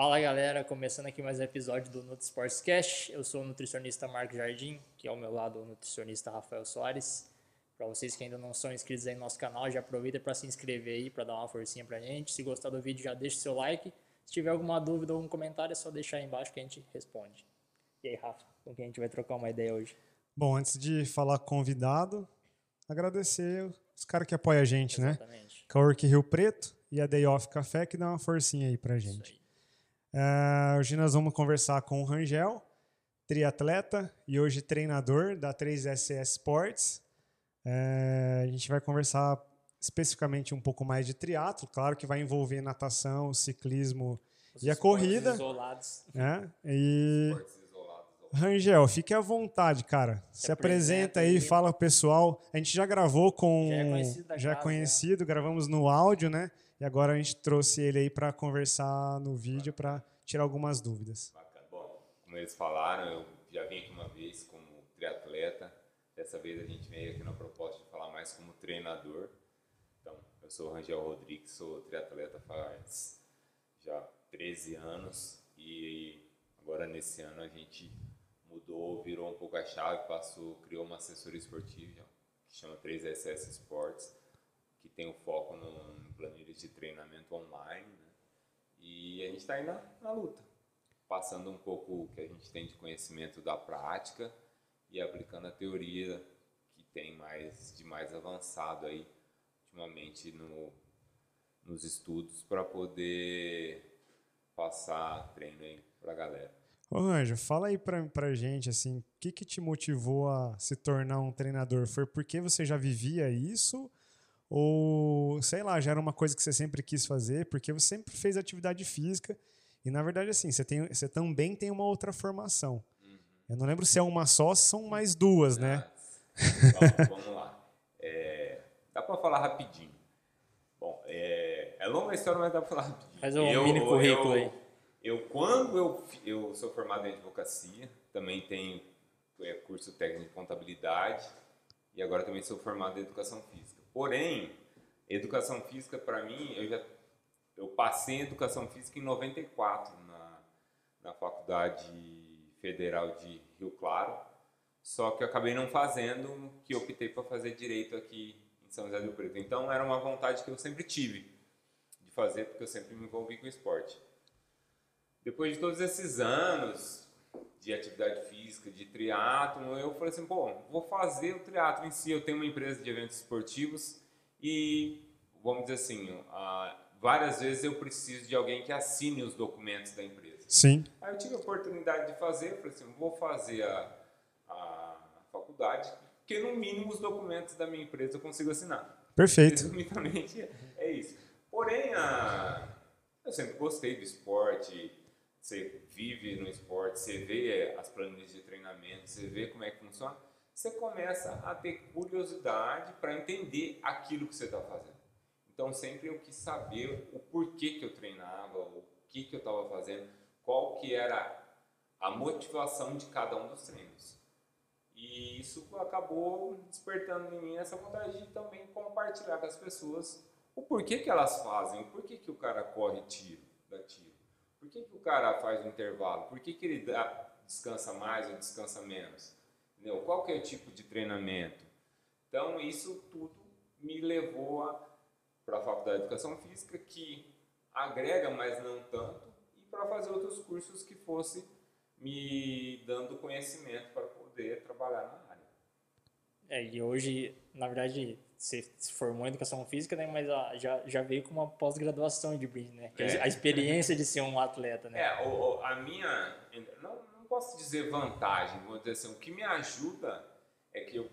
Fala galera, começando aqui mais um episódio do Nutri Sports Cash. Eu sou o nutricionista Marco Jardim, que é ao meu lado o nutricionista Rafael Soares. Para vocês que ainda não são inscritos aí no nosso canal, já aproveita para se inscrever aí, para dar uma forcinha pra gente. Se gostar do vídeo, já deixa seu like. Se tiver alguma dúvida ou algum comentário, é só deixar aí embaixo que a gente responde. E aí, Rafa, com quem a gente vai trocar uma ideia hoje? Bom, antes de falar convidado, agradecer os caras que apoiam a gente, Exatamente. né? Cowork Rio Preto e a Day Off Café que dá uma forcinha aí pra Isso gente. É, hoje nós vamos conversar com o Rangel, triatleta e hoje treinador da 3SS Sports. É, a gente vai conversar especificamente um pouco mais de triatlo, claro que vai envolver natação, ciclismo Os e a corrida, Isolados. né? E. Rangel, fique à vontade, cara. Se, apresenta apresenta aí, fala pro pessoal. A gente já gravou com. Já é conhecido da já é casa, conhecido, gravamos no áudio, né? E agora a gente trouxe ele aí para conversar no vídeo para tirar algumas dúvidas. Bacana. Bom, como eles falaram, eu já vim aqui uma vez como triatleta. Dessa vez a gente veio aqui na proposta de falar mais como treinador. Então, eu sou o Rangel Rodrigues, sou triatleta faz já 13 anos e agora nesse ano a gente mudou, virou um pouco a chave, passou, criou uma assessoria esportiva que chama 3SS Sports, que tem o foco no, em planilhas de treinamento online, né? E a gente está aí na, na luta, passando um pouco o que a gente tem de conhecimento da prática e aplicando a teoria que tem mais de mais avançado aí ultimamente no, nos estudos para poder passar treino aí para a galera. Ô, Anjo, fala aí pra, pra gente, assim, o que que te motivou a se tornar um treinador? Foi porque você já vivia isso? Ou, sei lá, já era uma coisa que você sempre quis fazer? Porque você sempre fez atividade física e, na verdade, assim, você, tem, você também tem uma outra formação. Eu não lembro se é uma só, se são mais duas, né? Então, vamos lá. É, dá para falar rapidinho. Bom, é, é longa a história, mas dá para falar rapidinho. Faz um mini currículo aí. Eu, quando eu, eu sou formado em advocacia, também tenho é, curso técnico de contabilidade e agora também sou formado em educação física. Porém, educação física para mim, eu já eu passei em educação física em 94 na, na Faculdade Federal de Rio Claro. Só que eu acabei não fazendo, que optei para fazer direito aqui em São José do Preto. Então era uma vontade que eu sempre tive de fazer, porque eu sempre me envolvi com esporte. Depois de todos esses anos de atividade física, de triatlo, eu falei assim, bom, vou fazer o triatlo em si. Eu tenho uma empresa de eventos esportivos e, vamos dizer assim, várias vezes eu preciso de alguém que assine os documentos da empresa. Sim. Aí eu tive a oportunidade de fazer, falei assim, vou fazer a, a faculdade, porque no mínimo os documentos da minha empresa eu consigo assinar. Perfeito. Resumidamente é isso. Porém, a, eu sempre gostei do esporte, você vive no esporte, você vê as planilhas de treinamento, você vê como é que funciona, você começa a ter curiosidade para entender aquilo que você está fazendo. Então sempre eu quis saber o porquê que eu treinava, o que que eu estava fazendo, qual que era a motivação de cada um dos treinos. E isso acabou despertando em mim essa vontade de também compartilhar com as pessoas o porquê que elas fazem, o porquê que o cara corre tiro, dá tiro, por que, que o cara faz o intervalo, por que, que ele dá- descansa mais ou descansa menos, entendeu? Qual que é o tipo de treinamento? Então isso tudo me levou para a Faculdade de Educação Física, que agrega, mas não tanto, e para fazer outros cursos que fosse me dando conhecimento para poder trabalhar na área. É, e hoje, na verdade, você se formou em educação física, né? Mas ah, já, já veio com uma pós-graduação de brinde, né? É É. A experiência de ser um atleta, né? É, o- a minha, não, não posso dizer vantagem, vou dizer assim, o que me ajuda é que eu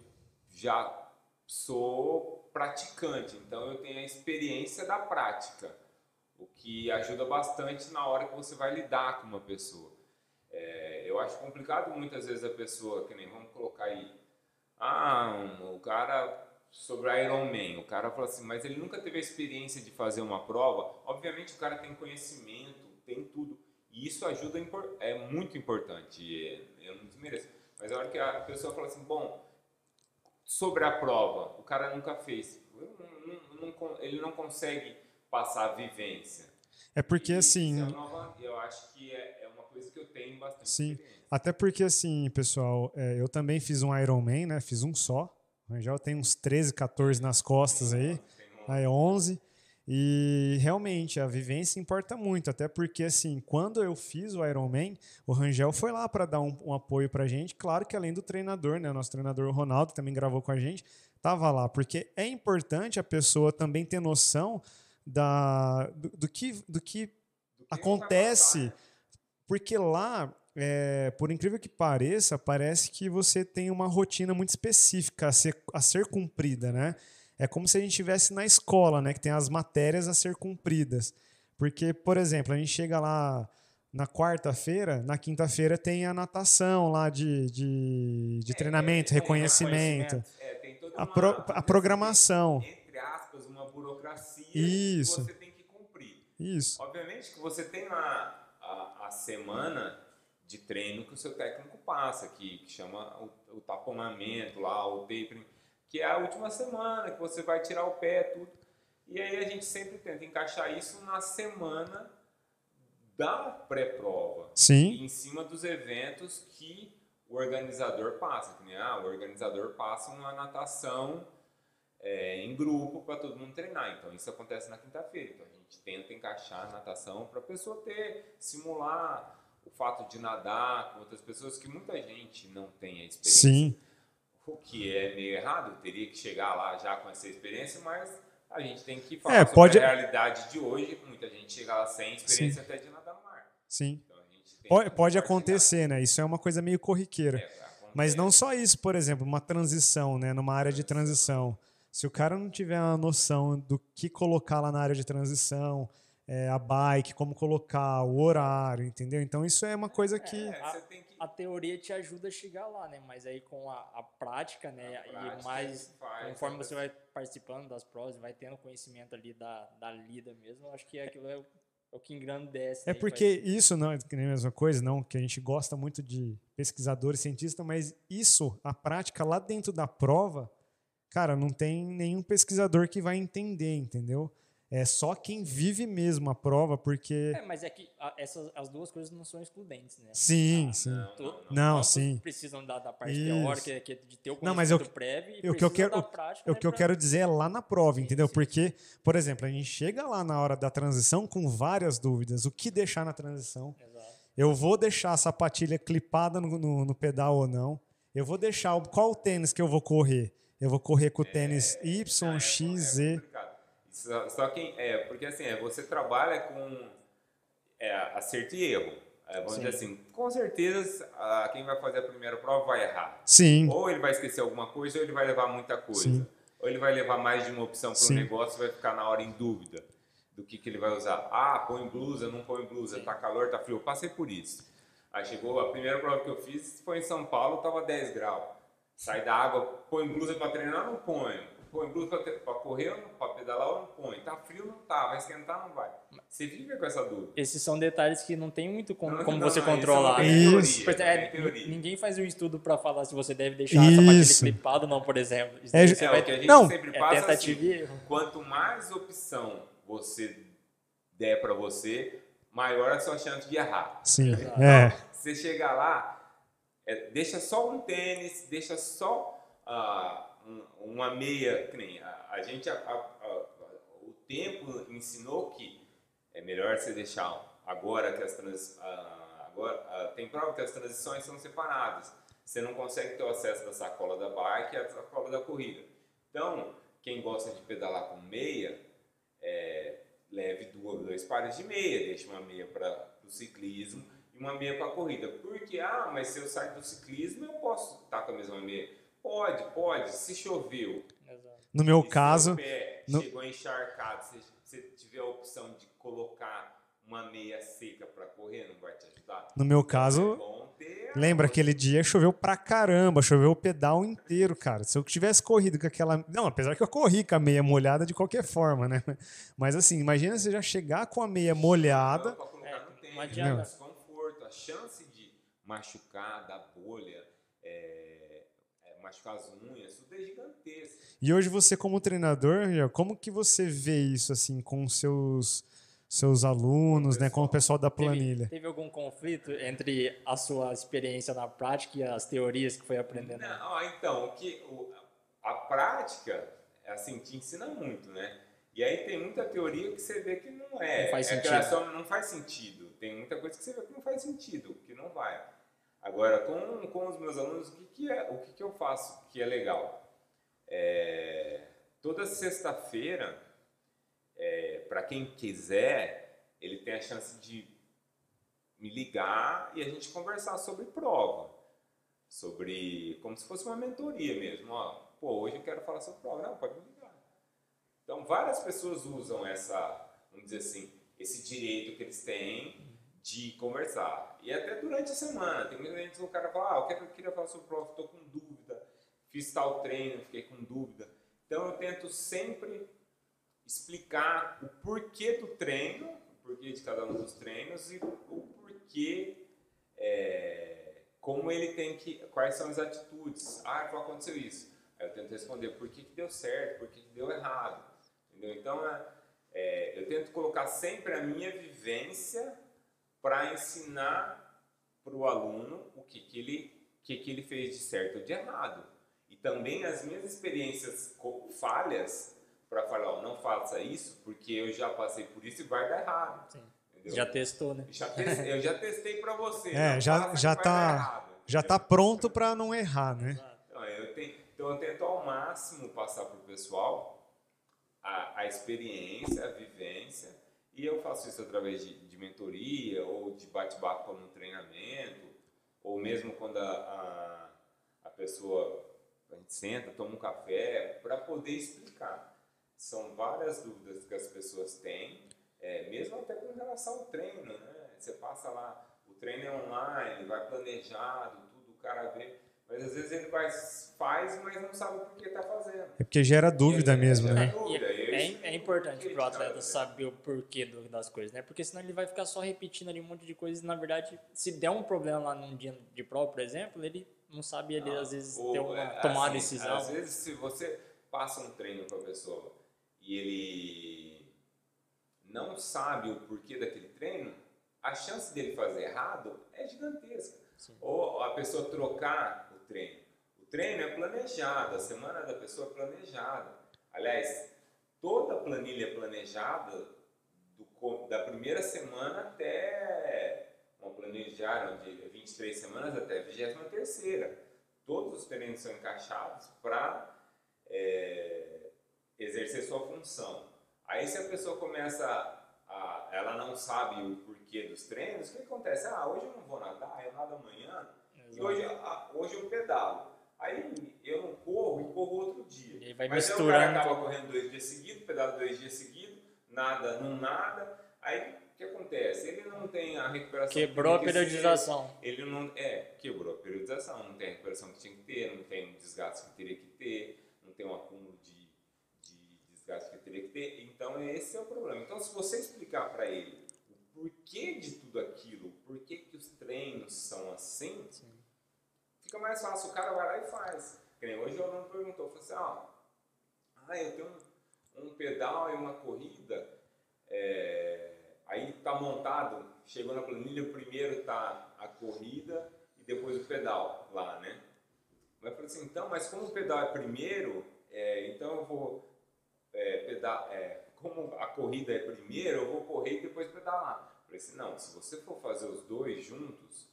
já sou praticante, então eu tenho a experiência da prática, o que ajuda bastante na hora que você vai lidar com uma pessoa. É, eu acho complicado muitas vezes a pessoa, que nem vamos colocar aí, ah, um- o cara sobre Iron Man, o cara fala assim, mas ele nunca teve a experiência de fazer uma prova. Obviamente o cara tem conhecimento, tem tudo, e isso ajuda é muito importante. e Eu não desmereço, mas a hora que a pessoa fala assim, bom, sobre a prova, o cara nunca fez, não- não- ele não consegue passar a vivência. É porque E assim. é nova- eu acho que é, é uma coisa que eu tenho bastante Sim. Até porque, assim, pessoal, é, eu também fiz um Ironman, né? Fiz um só. O Rangel tem uns 13, 14 nas costas aí. Aí 11. E realmente a vivência importa muito, até porque assim, quando eu fiz o Ironman, o Rangel foi lá para dar um, um apoio pra gente, claro que além do treinador, né, nosso treinador Ronaldo também gravou com a gente, tava lá, porque é importante a pessoa também ter noção da do, do que do que acontece, né? porque lá, é, por incrível que pareça, parece que você tem uma rotina muito específica a ser, a ser cumprida, né? É como se a gente estivesse na escola, né? Que tem as matérias a ser cumpridas. Porque, por exemplo, a gente chega lá na quarta-feira, na quinta-feira tem a natação lá de, de, de É, treinamento, é, reconhecimento, tem toda a, uma- pro- a programação. Entre aspas, uma burocracia Isso. que você tem que cumprir. Isso. Obviamente que você tem lá a, a semana de treino que o seu técnico passa, que, que chama o, o taponamento lá, o tapering, que é a última semana, que você vai tirar o pé, tudo. E aí a gente sempre tenta encaixar isso na semana da pré-prova. Sim. Em cima dos eventos que o organizador passa. Que nem, ah, o organizador passa uma natação é, em grupo para todo mundo treinar. Então isso acontece na quinta-feira. Então a gente tenta encaixar a natação para a pessoa ter, simular o fato de nadar com outras pessoas que muita gente não tem a experiência. Sim. O que é meio errado, teria que chegar lá já com essa experiência, mas a gente tem que falar É, sobre pode- a realidade de hoje. Muita gente chega lá sem experiência até de nadar no mar. Sim. Então, Pode, pode acontecer, né? Isso é uma coisa meio corriqueira. É. Mas não só isso, por exemplo, uma transição, né? Numa área de transição. Se o cara não tiver uma noção do que colocar lá na área de transição, é, a bike, como colocar, o horário, entendeu? Então isso é uma coisa que. É, você tem que. A teoria te ajuda a chegar lá, né? Mas aí com a, a prática, né? A prática e mais, faz, conforme né? você vai participando das provas, vai tendo conhecimento ali da, da lida mesmo, eu acho que aquilo é o, é o que engrandece. É né? E porque isso não é que nem a mesma coisa, não, que a gente gosta muito de pesquisador e cientista, mas isso, a prática lá dentro da prova, cara, não tem nenhum pesquisador que vai entender, entendeu? É só quem vive mesmo a prova, porque. É, mas é que a- essas, as duas coisas não são excludentes, né? Sim, sim. Não, não, não. Não, sim. precisam da, da parte Isso. teórica, que é de ter o Não, mas eu- conhecimento prévio, e o que eu quero- da prática, O né, que eu pra- quero dizer é lá na prova, Sim, entendeu? sim. Porque, por exemplo, a gente chega lá na hora da transição com várias dúvidas. O que deixar na transição? Exato. Eu vou deixar a sapatilha clipada no, no- no pedal ou não? Eu vou deixar. o- Qual o tênis que eu vou correr? Eu vou correr com o tênis Ah, Y, é- X, é Z. Só, só quem. É, porque assim, é, você trabalha com é, acerto e erro. É, vamos Sim. dizer assim, com certeza ah, quem vai fazer a primeira prova vai errar. Sim, Ou ele vai esquecer alguma coisa, ou ele vai levar muita coisa. Sim. Ou ele vai levar mais de uma opção para o Sim. negócio e vai ficar na hora em dúvida do que, que ele vai usar. Ah, põe blusa, não põe blusa, tá calor, tá frio. Eu passei por isso. Aí chegou, a primeira prova que eu fiz foi em São Paulo, tava 10 graus. Sai da água, põe blusa para treinar, não põe. Põe blusa para correr, para pedalar, ou não põe. Tá frio, não tá. Vai esquentar, não vai. Você fica com essa dúvida. Esses são detalhes que não tem muito como, Não, como não, você não, isso controlar. é né? teoria, Por exemplo, é é, teoria. Ninguém faz um estudo para falar se você deve deixar a sapatilha Isso. clipada ou não, por exemplo. Isso É, você É, vai o que a gente Não. sempre é passa tentativa assim, quanto mais opção você der para você, maior a sua chance de errar. sim. Exato. É. Você chegar lá, é, deixa só um tênis, deixa só ah, um- uma meia, que nem a, a gente, a- a- o tempo ensinou que é melhor você deixar agora que as trans, agora tem prova que as transições são separadas. Você não consegue ter o acesso da sacola da bike e a sacola da corrida. Então, quem gosta de pedalar com meia, é, leve duas, dois pares de meia, deixe uma meia para o ciclismo e uma meia para a corrida. Porque, ah, mas se eu sair do ciclismo, eu posso estar com a mesma meia. Pode, pode. Se choveu, Exato. No meu e caso, pé no- chegou encharcado, se você tiver a opção de colocar uma meia seca para correr, não vai te ajudar? no meu É caso, a lembra aquele dia choveu pra caramba, choveu o pedal inteiro, cara. Se eu tivesse corrido com aquela. Não, apesar que eu corri com a meia molhada de qualquer forma, né? Mas assim, imagina você já chegar com a meia molhada. Não, pra colocar É, no não adianta. desconforto, a chance de machucar, dar bolha, é, machucar as unhas, tudo é gigantesco. E hoje você como treinador, como que você vê isso assim com os seus seus alunos, né, com o pessoal da Teve, planilha. teve algum conflito entre a sua experiência na prática e as teorias que foi aprendendo? Não, ó, então, o que, o, a prática, assim, te ensina muito, né? E aí tem muita teoria que você vê que não é. Não faz é sentido. criação não faz sentido. Tem muita coisa que você vê que não faz sentido, que não vai. Agora, com, com os meus alunos, o que, que é, o que, que eu faço que é legal? É, toda sexta-feira, é, para quem quiser, ele tem a chance de me ligar e a gente conversar sobre prova. Sobre, como se fosse uma mentoria mesmo. Ó, pô, hoje eu quero falar sobre prova. Não, pode me ligar. Então, várias pessoas usam essa, vamos dizer assim, esse direito que eles têm de conversar. E até durante a semana. Tem muita gente que o cara fala, ah, eu, quero, eu queria falar sobre prova, estou com dúvida. Fiz tal treino, fiquei com dúvida. Então, eu tento sempre explicar o porquê do treino, o porquê de cada um dos treinos e o porquê, é, como ele tem que, quais são as atitudes. Ah, aconteceu isso? Aí eu tento responder por que, que deu certo, por que, que deu errado. Entendeu? Então, é, é, eu tento colocar sempre a minha vivência para ensinar para o aluno o que, que, ele, que, que ele fez de certo ou de errado. E também as minhas experiências falhas para falar, ó, não faça isso, porque eu já passei por isso e vai dar errado. Sim. Entendeu? Já testou, né? Já testei- eu já testei para você. É, já- já tá- errado, Já está pronto para não errar, né? Então, eu, tenho, então eu tento ao máximo passar para o pessoal a, a experiência, a vivência, e eu faço isso através de, de mentoria ou de bate-papo no treinamento, ou mesmo quando a, a, a pessoa, a gente senta, toma um café, para poder explicar. São várias dúvidas que as pessoas têm, é, mesmo até com relação ao treino, né? Você passa lá, o treino é online, vai planejado, tudo, o cara vê, mas às vezes ele vai, faz, mas não sabe por que está fazendo. É porque gera dúvida aí, mesmo, gera né? dúvida, e isso- é importante que para o ele tá atleta saber o porquê do- das coisas, né? Porque senão ele vai ficar só repetindo ali um monte de coisas e, na verdade, se der um problema lá num dia de prova, por exemplo, ele não sabe, ele às vezes, Ou, uma, é, tomar uma assim, decisão. Às vezes, se você passa um treino para a pessoa e ele não sabe o porquê daquele treino, a chance dele fazer errado é gigantesca. Sim. Ou a pessoa trocar o treino. O treino é planejado, a semana da pessoa é planejada. Aliás, toda planilha é planejada do da primeira semana até uma planilha diária de 23 semanas até a 23 Todos os treinos são encaixados para exercer sua função. Aí se a pessoa começa a, ela não sabe o porquê dos treinos, o que acontece? Ah, hoje eu não vou nadar, eu nado amanhã, e Exato. hoje, ah, hoje eu pedalo. Aí eu não corro e corro outro dia. E aí vai Mas aí o cara acaba correndo dois dias seguidos, pedala dois dias seguidos, nada, não nada. Aí o que acontece? Ele não tem a recuperação. que Quebrou a que ser, periodização. ele não é quebrou a periodização, não tem a recuperação que tinha que ter, não tem o desgaste que teria que ter, não tem um acúmulo de, de desgaste que teria que ter. Então esse é o problema. Então se você explicar para ele o porquê de tudo aquilo, o porquê que os treinos são assim, Sim. Fica mais fácil. O cara vai lá e faz. Hoje o aluno perguntou, falou assim, ó, ah, eu tenho um, um pedal e uma corrida, é, aí tá montado, chegou na planilha, primeiro tá a corrida e depois o pedal lá, né? Mas eu falei assim, então, mas como o pedal é primeiro, é, então eu vou é, pedal, é, como a corrida é primeiro, eu vou correr e depois pedalar. Eu falei assim, não, se você for fazer os dois juntos,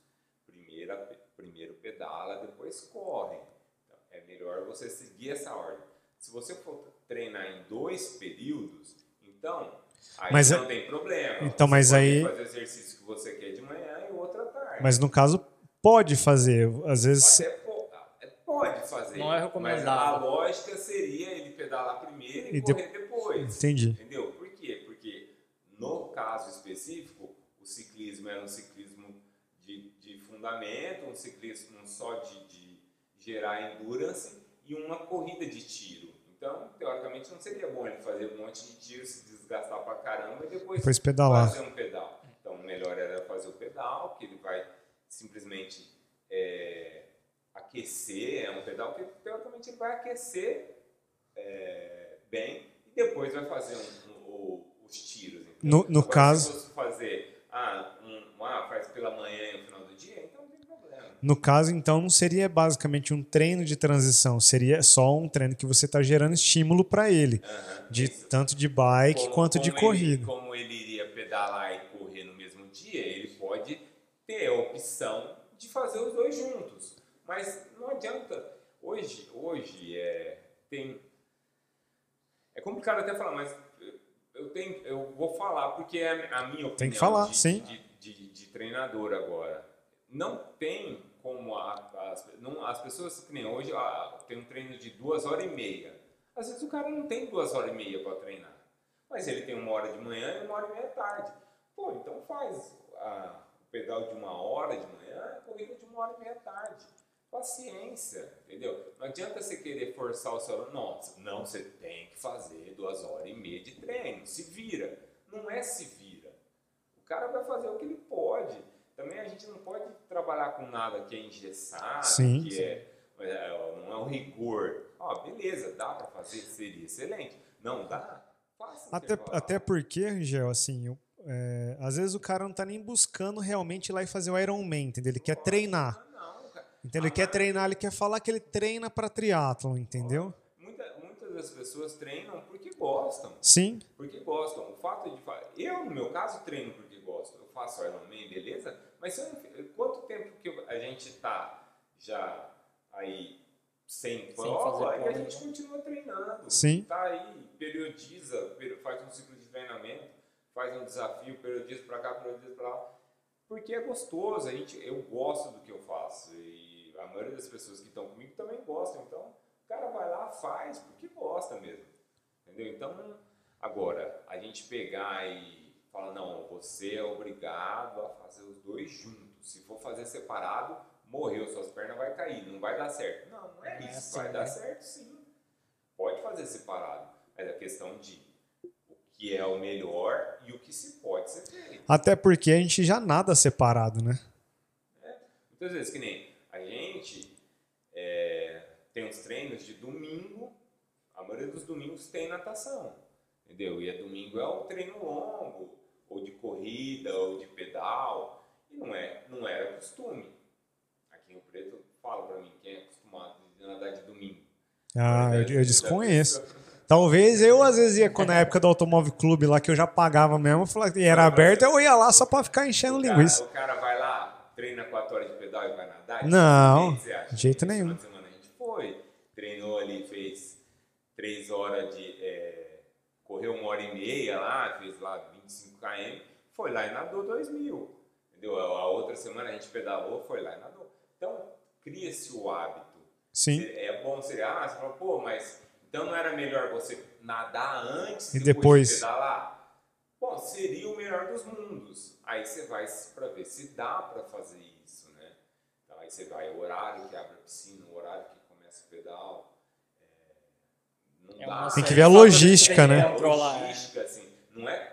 primeira, primeiro pedala, depois corre. Então, é melhor você seguir essa ordem. Se você for treinar em dois períodos, então aí Mas não é- tem problema. Então, Você mas pode aí- fazer o exercício que você quer de manhã e o outro à tarde. Mas no caso, pode fazer. Às vezes. Até po- é, pode fazer. Não é Mas recomendado. a lógica seria ele pedalar primeiro e, E de- correr depois. Entendi. Entendeu? Por quê? Porque no caso específico, o ciclismo era um ciclismo de, de fundamento, um ciclismo só de, de gerar endurance e uma corrida de tiro. Então, teoricamente, não seria bom ele fazer um monte de tiro, se desgastar pra caramba e depois, Depois pedalar. fazer um pedal. Então, melhor era fazer o pedal, que ele vai simplesmente é, aquecer, é um pedal que teoricamente ele vai aquecer é, bem e depois vai fazer um- um- o- os tiros, No, no Agora, caso, Se fosse fazer, ah, um, ah, faz pela manhã e no final do dia, então não tem problema. No caso, então, não seria basicamente um treino de transição, seria só um treino que você está gerando estímulo para ele, Aham, de isso. tanto de bike Como- quanto de como corrida. Ele, como ele iria pedalar e correr no mesmo dia, ele pode ter a opção de fazer os dois juntos. Mas não adianta. Hoje, hoje é, tem. É complicado até falar, mas eu, tenho, eu vou falar porque é a minha opinião Tem que falar, de, sim. De, de- de treinador agora. Não tem como a- as, não, as pessoas que nem hoje ah, tem um treino de duas horas e meia. Às vezes o cara não tem duas horas e meia para treinar. Mas ele tem uma hora de manhã e uma hora e meia tarde. Pô, então faz a- o pedal de uma hora de manhã e corrida de uma hora e meia tarde. Paciência, entendeu? Não adianta você querer forçar o seu aluno. Nossa, não, você tem que fazer duas horas e meia de treino. Se vira. Não é se vira. O cara vai fazer o que ele pode. Também a gente não pode trabalhar com nada que é engessado, Sim, que sim. é, é, não é um rigor. Ó, beleza, dá para fazer, seria excelente. Não dá? Faça Até, até porque, Rigel, assim, eu- é, às vezes o cara não tá nem buscando realmente ir lá e fazer o Ironman, entendeu? Ele quer treinar. Ah, não. Entendeu? Ele quer treinar, ele quer falar que ele treina para triatlon, entendeu? Muita- muitas das pessoas treinam porque gostam. Sim, Porque gostam. O fato de eu no meu caso treino porque gosto. Eu faço Ironman, beleza? Mas eu quanto tempo que a gente tá já aí sem prova fazer e a gente né? continua treinando. Sim. Tá aí, periodiza, peri- faz um ciclo de treinamento, faz um desafio, periodiza pra cá, periodiza pra lá. Porque é gostoso, a gente, eu gosto do que eu faço e a maioria das pessoas que estão comigo também gostam. Então, o cara vai lá, faz porque gosta mesmo. Entendeu? Então, agora, a gente pegar e falar, não, você é obrigado a fazer os dois juntos. Se for fazer separado, morreu, suas pernas vai cair, não vai dar certo. Não, não é é isso, assim, vai né? dar certo sim. Pode fazer separado, mas a questão de o que é o melhor e o que se pode ser feito. até porque a gente já nada separado, né? Muitas vezes, que nem a gente é, tem uns treinos de domingo, a maioria dos domingos tem natação, entendeu? E é domingo é um treino longo, ou de corrida, ou de pedal, e não, é, não era costume. Aqui em Rio Preto, fala pra mim, quem é acostumado a nadar de domingo. Ah, eu, eu desconheço. Talvez eu, às vezes, ia quando na época do Automóvel Clube lá, que eu já pagava mesmo, e era aberto, eu ia lá só pra ficar enchendo O cara- linguiça. O cara vai lá, treina 4 horas de pedal e vai nadar? Não, de jeito nenhum. de semana a gente foi, treinou ali, fez 3 horas de. é, correu uma hora e meia lá, fez lá 25 km, foi lá e nadou 2 mil. Entendeu? A outra semana a gente pedalou, foi lá e nadou. Então, cria-se o hábito. Sim. É bom seria, ah, você fala, pô, mas então não era melhor você nadar antes E de depois? pedalar? Bom, seria o melhor dos mundos. Aí você vai para ver se dá para fazer isso, né? Então aí você vai, o horário que abre a piscina, o horário que começa o pedal. é, não É uma Tem que ver a logística, né? é. logística, assim, não é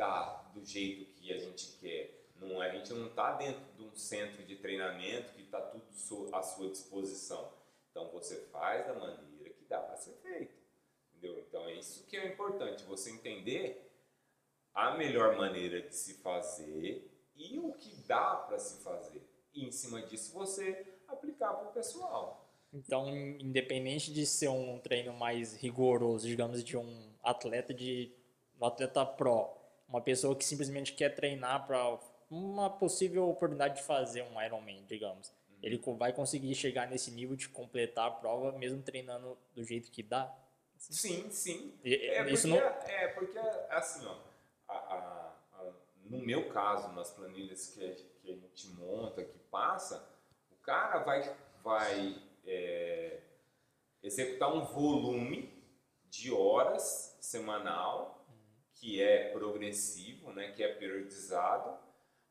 dá do jeito que a gente quer. Não, é, a gente não está dentro de um centro de treinamento que está tudo à sua disposição. Então você faz da maneira que dá para ser feito. Entendeu? Então é isso que é importante, você entender a melhor maneira de se fazer e o que dá para se fazer. E em cima disso você aplicar para o pessoal. Então, independente de ser um treino mais rigoroso, digamos, de um atleta de um atleta pro, uma pessoa que simplesmente quer treinar para uma possível oportunidade de fazer um Ironman, digamos, ele co- vai conseguir chegar nesse nível de completar a prova mesmo treinando do jeito que dá. Sim, sim. E- É porque, Isso não é porque assim, ó, a- a- a- no meu caso, nas planilhas que a, que a gente monta, que passa, o cara vai, vai é, executar um volume de horas semanal que é progressivo, né, que é periodizado,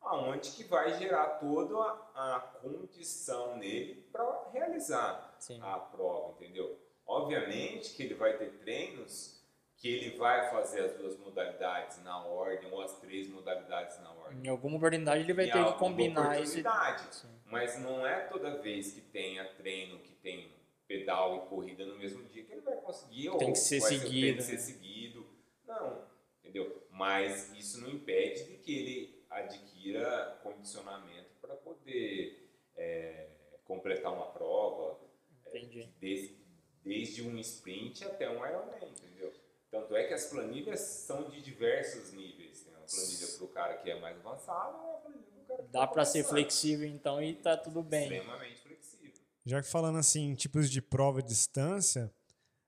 aonde que vai gerar toda a, a condição nele para realizar Sim. a prova, entendeu? Obviamente que ele vai ter treinos que ele vai fazer as duas modalidades na ordem ou as três modalidades na ordem. Em alguma oportunidade ele vai Em ter que combinar esse. oportunidade. Sim. Mas não é toda vez que tenha treino, que tem pedal e corrida no mesmo dia que ele vai conseguir. ou Tem que ser vai Tem seguido, que ser né? seguido. Não, entendeu? Mas isso não impede de que ele adquira condicionamento para poder é, completar uma prova. É. Desde, desde um sprint até um Ironman, entendeu? Tanto é que as planilhas são de diversos níveis. Tem uma planilha para o cara que é mais avançado e uma planilha para o cara que Dá é para ser flexível então e tá tudo bem. Extremamente flexível. Já que falando assim, tipos de prova de distância,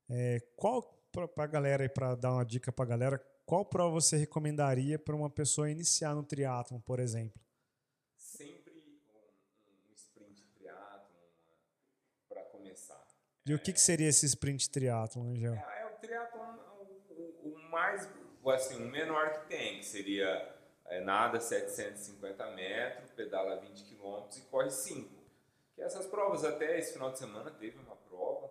é, qual para a galera aí para dar uma dica para a galera, qual prova você recomendaria para uma pessoa iniciar no triatlon, por exemplo? Sempre um, um sprint triatlon para começar. E o que, que seria esse sprint triatlon, Angel? É, é o triatlon o, o- o mais, assim, o menor que tem, que seria é, nada 750 metros, pedala 20 km e corre 5. Que essas provas, até esse final de semana, teve uma prova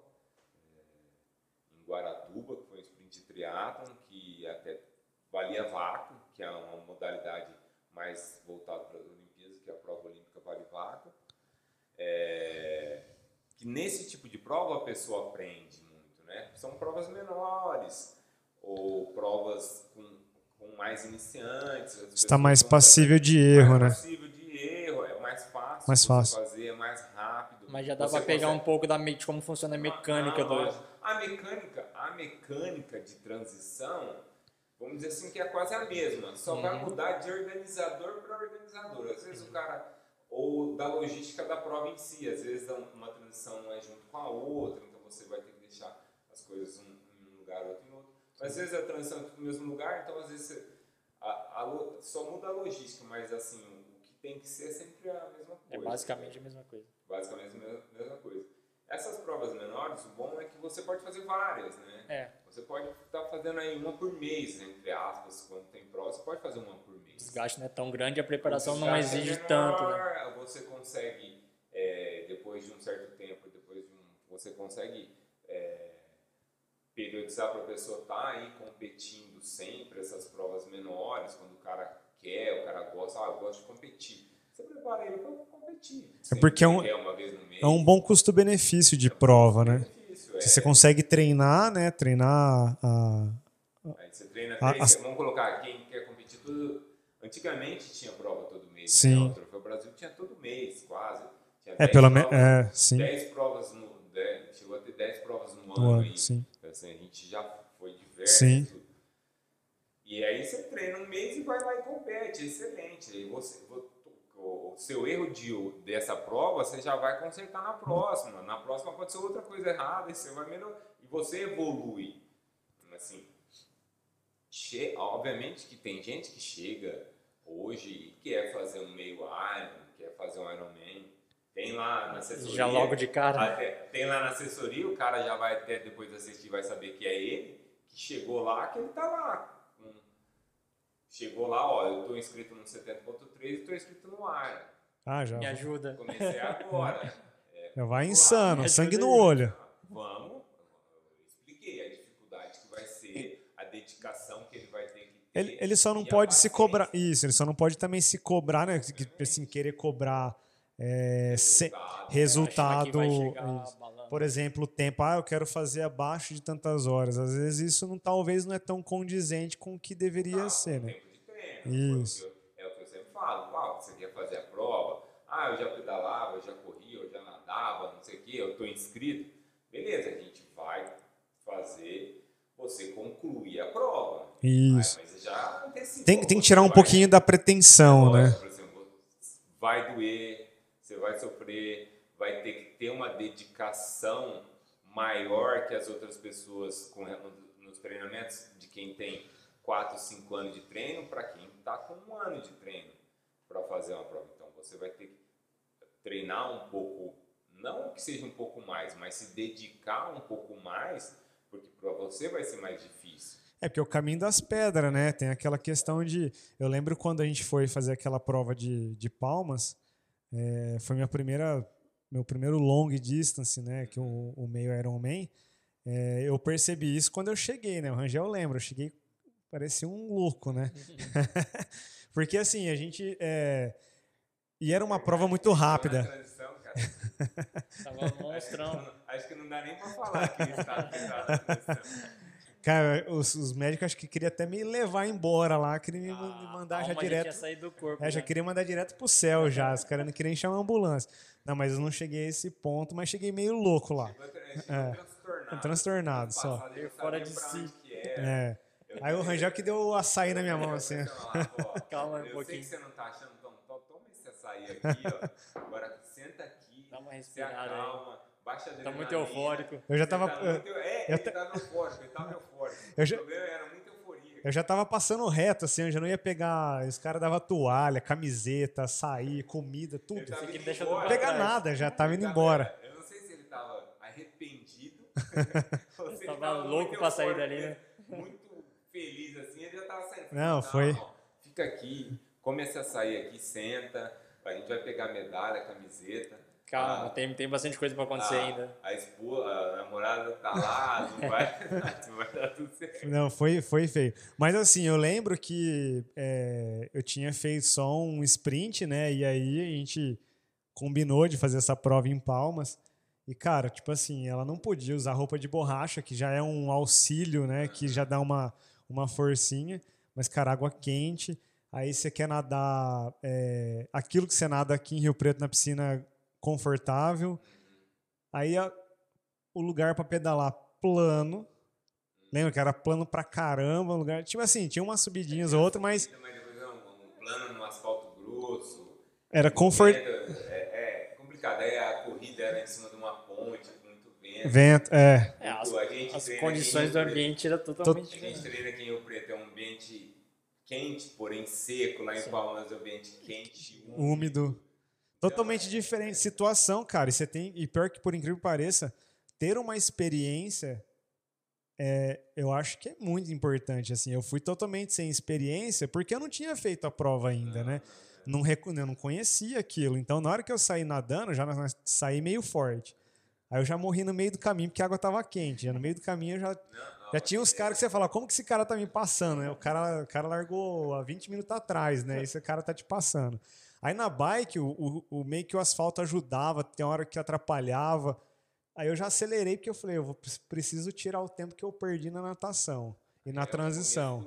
é, em Guaratuba, que foi um sprint triatlon, que até valia vácuo, que é uma modalidade mais voltada para as Olimpíadas, que é a prova olímpica vale vácuo. É, que nesse tipo de prova a pessoa aprende muito, né? São provas menores ou provas com, com mais iniciantes. Está mais passível de erro, mais né? passível de erro, é mais fácil, Mais fácil. fazer, é mais rápido. Mas já dá para pegar consegue- um pouco da de como funciona a mecânica ah, do. A mecânica, a mecânica de transição, vamos dizer assim que é quase a mesma, só vai Uhum. mudar de organizador para organizador. Às vezes o cara ou da logística da prova em si, às vezes uma transição não é junto com a outra, então você vai ter que deixar as coisas um em um lugar, outro em outro. Mas às vezes a transição é tudo no mesmo lugar, então às vezes você- a- a só muda a logística, mas assim, o que tem que ser é sempre a mesma É coisa. basicamente a mesma coisa. Basicamente a mesma, mesma coisa. Essas provas menores, o bom é que você pode fazer várias, né? É, Você pode estar fazendo aí uma por mês, entre aspas, quando tem prova, você pode fazer uma por o mês. desgaste não é tão grande, a preparação O não é exige menor, tanto. Né? Você consegue, é, depois de um certo tempo, depois de um, você consegue é, periodizar para a pessoa estar aí competindo sempre essas provas menores, quando o cara quer, o cara gosta, ah, eu gosto de competir. Você prepara ele para competir. Sempre porque é um- que quer, uma vez no mês. É um bom custo-benefício de prova, né? É. Se você consegue treinar, né? Treinar a, Aí você treina A- três, as- vamos colocar quem quer competir tudo. Antigamente tinha prova todo mês, Sim. né? O Troféu Brasil tinha todo mês, quase. Tinha É, 10 pelo menos. É, sim. 10 provas no. dez- chegou a ter 10 provas no No ano. ano, sim. Assim, a gente já foi diverso. Sim. E aí você treina um mês e vai lá e compete, excelente. Aí você, o, seu erro de, dessa prova, você já vai consertar na próxima. Na próxima aconteceu outra coisa errada e você vai melhor e você evolui. Assim, che, obviamente que tem gente que chega hoje e quer fazer um meio Iron, quer fazer um Ironman. Tem lá na assessoria. Já logo de cara. Até- tem lá na assessoria, o cara já vai até depois de assistir vai saber que é ele, que chegou lá, que ele tá lá. Chegou lá, ó, eu tô inscrito no 70.3 e tô inscrito no Iron. Ah, já. Me ajuda. Comecei agora. Já vai insano, Me sangue no aí. olho. Vamos, eu expliquei a dificuldade que vai ser, a dedicação que ele vai ter que ter. Ele, ele só não pode se cobrar. Isso, ele só não pode também se cobrar, né? que- Assim, querer cobrar é, se- Resultado. Por exemplo, o tempo, ah, eu quero fazer abaixo de tantas horas. Às vezes isso não, talvez não é tão condizente com o que deveria Não, ser, com né? tempo de treino. Isso. Eu- É o que eu sempre falo. Ah, você quer fazer a prova? Ah, eu já pedalava, eu já corria, eu já nadava, não sei o quê, eu estou inscrito. Beleza, a gente vai fazer você concluir a prova. Isso. Mas, mas já antecipou. Tem, tem que tirar um vai- pouquinho da pretensão, né? Por exemplo, vai doer, você vai sofrer, vai ter uma dedicação maior que as outras pessoas com, nos treinamentos de quem tem 4, 5 anos de treino para quem está com um ano de treino para fazer uma prova. Então você vai ter que treinar um pouco, não que seja um pouco mais, mas se dedicar um pouco mais, porque para você vai ser mais difícil. É porque é o caminho das pedras, né? Tem aquela questão de. Eu lembro quando a gente foi fazer aquela prova de, de palmas, é, foi minha primeira, meu primeiro long distance, né? Que o, o meio Ironman. É, eu percebi isso quando eu cheguei, né? O Rangel lembra, eu cheguei, parecia um louco, né? porque assim, a gente. é, e era uma prova muito rápida. Tava monstrão. Acho que não dá nem pra falar que ele está na transição. Cara, os, os médicos acho que queriam até me levar embora lá, queriam me Ah, me mandar já direto. saído do corpo. É, já queria mandar direto pro céu já. Os caras não queriam nem chamar a ambulância. Não, mas eu não cheguei a esse ponto, mas cheguei meio louco lá. É. Transtornado. transtornado só. Passado, Fora de si. era. É. Aí o Rangel que deu o açaí na minha mão, assim. Calma um eu sei pouquinho. que você não tá achando, então toma esse açaí aqui, ó. Agora senta aqui, Dá uma se respirada aí. Baixa a Tá muito eufórico. Eu já tava. tá muito- é, eu ele ta- tava eufórico, ele tava eufórico. Eu já- O problema era muita euforia. Eu já tava passando reto, assim, eu já não ia pegar. Os caras davam toalha, camiseta, açaí, comida, tudo. Ele tava deixa embora. Não pegar nada, já tava Ele indo embora. Eu não sei se ele tava arrependido. ou se ele Tava muito louco pra sair dali, né? Muito feliz assim, ele já tava saindo. Não, Não, foi- ó, fica aqui, come esse açaí aqui, senta. A gente vai pegar a medalha, a camiseta. Calma, Ah, tem, tem bastante coisa pra acontecer a, ainda. A esposa, a namorada tá lá, não vai, não vai dar tudo certo. Não, foi, foi feio. Mas assim, eu lembro que é, eu tinha feito só um sprint, né? E aí a gente combinou de fazer essa prova em Palmas. E, cara, tipo assim, ela não podia usar roupa de borracha, que já é um auxílio, né? Que já dá uma, uma forcinha. Mas, cara, água quente. Aí você quer nadar é, aquilo que você nada aqui em Rio Preto na piscina confortável. Aí a- o lugar para pedalar plano. Lembra que era plano pra caramba, o lugar. Tipo assim, tinha umas subidinhas ou outra, mas é um, plano no asfalto grosso. era confort... É, é complicado. Aí a corrida era em cima de uma ponte, com muito vento. vento. É. É, as, A gente as condições do ambiente eram A totalmente gente diferentes. treina aqui em Rio Preto, é um ambiente quente, porém seco. Lá em Sim. Palmas é um ambiente quente, úmido. úmido. Totalmente diferente situação, cara. E você tem, e pior que por incrível que pareça, ter uma experiência é, eu acho que é muito importante. Assim, eu fui totalmente sem experiência porque eu não tinha feito a prova ainda, né? Não, reco- eu não conhecia aquilo. Então, na hora que eu saí nadando, já saí meio forte. Aí eu já morri no meio do caminho porque a água tava quente. Já no meio do caminho eu já, já tinha uns caras que você fala, como que esse cara tá me passando? Né? O, cara, o cara largou há 20 minutos atrás, né? Esse cara tá te passando. Aí na bike, o, o, o meio que o asfalto ajudava, tem hora que atrapalhava. Aí eu já acelerei porque eu falei, eu vou, preciso tirar o tempo que eu perdi na natação e na transição.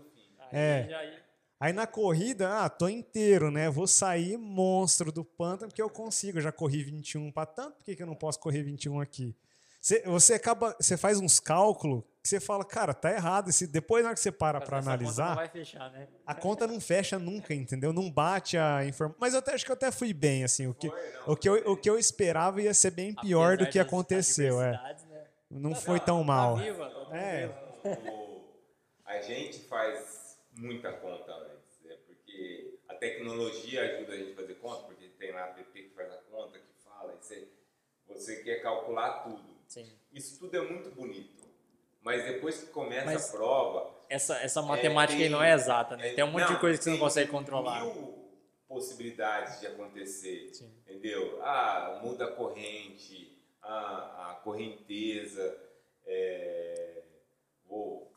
Aí É. já ia- Aí na corrida, ah, tô inteiro, né? Vou sair monstro do pântano porque eu consigo. Eu já corri 21 para tanto, por que, que eu não posso correr 21 aqui? Você, você acaba, você faz uns cálculos que você fala, cara, tá errado. Esse, depois na hora que você para para essa conta analisar, Não vai fechar, né? a conta não fecha nunca, entendeu? Não bate a informação. Mas eu até, acho que eu até fui bem, assim. O que, o que, eu, o que eu esperava ia ser bem pior do Apesar que das aconteceu, é. né? Não foi tão mal. Tá viva, tá É. O- a gente faz muita conta antes, né? porque a tecnologia ajuda a gente a fazer conta, porque tem lá a app que faz a conta, que fala, e você, você quer calcular tudo. Sim. Isso tudo é muito bonito, mas depois que começa Mas- a prova, Essa, essa matemática aí tem- não é exata, né? é, Tem um monte de não, coisa que você não consegue controlar. Mil possibilidades de acontecer, Sim. entendeu? Ah, muda a corrente, a, a correnteza, é, vou,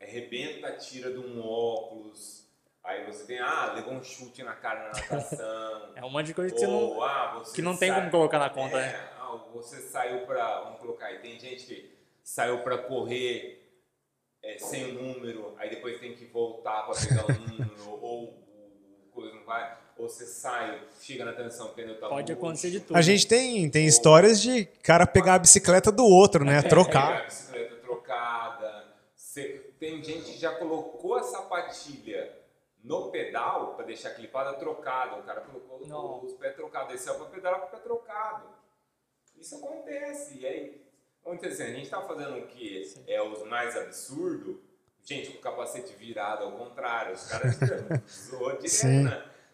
arrebenta a tira de um óculos, aí você tem, ah, levou um chute na cara na natação, É um monte de coisa que você não, ou, ah, você que não tem sai- como colocar na conta, é, né? Você saiu pra. Vamos colocar aí, tem gente que saiu pra correr é, sem o número, aí depois tem que voltar pra pegar o número, ou coisa não vai, ou você sai, chega na transição, o pneu tá Pode acontecer de tudo. A gente tem, tem histórias de cara pegar a bicicleta do outro, né? pegar Trocar. a bicicleta trocada. Você- tem gente que já colocou a sapatilha no pedal para deixar clipada trocada. O cara colocou Não. os pés trocados, desceu para pedalar com o pé trocado. Isso acontece. E aí, acontecendo, a gente tá fazendo o que é os mais absurdo. Gente, com o capacete virado ao contrário, os caras zoam direto,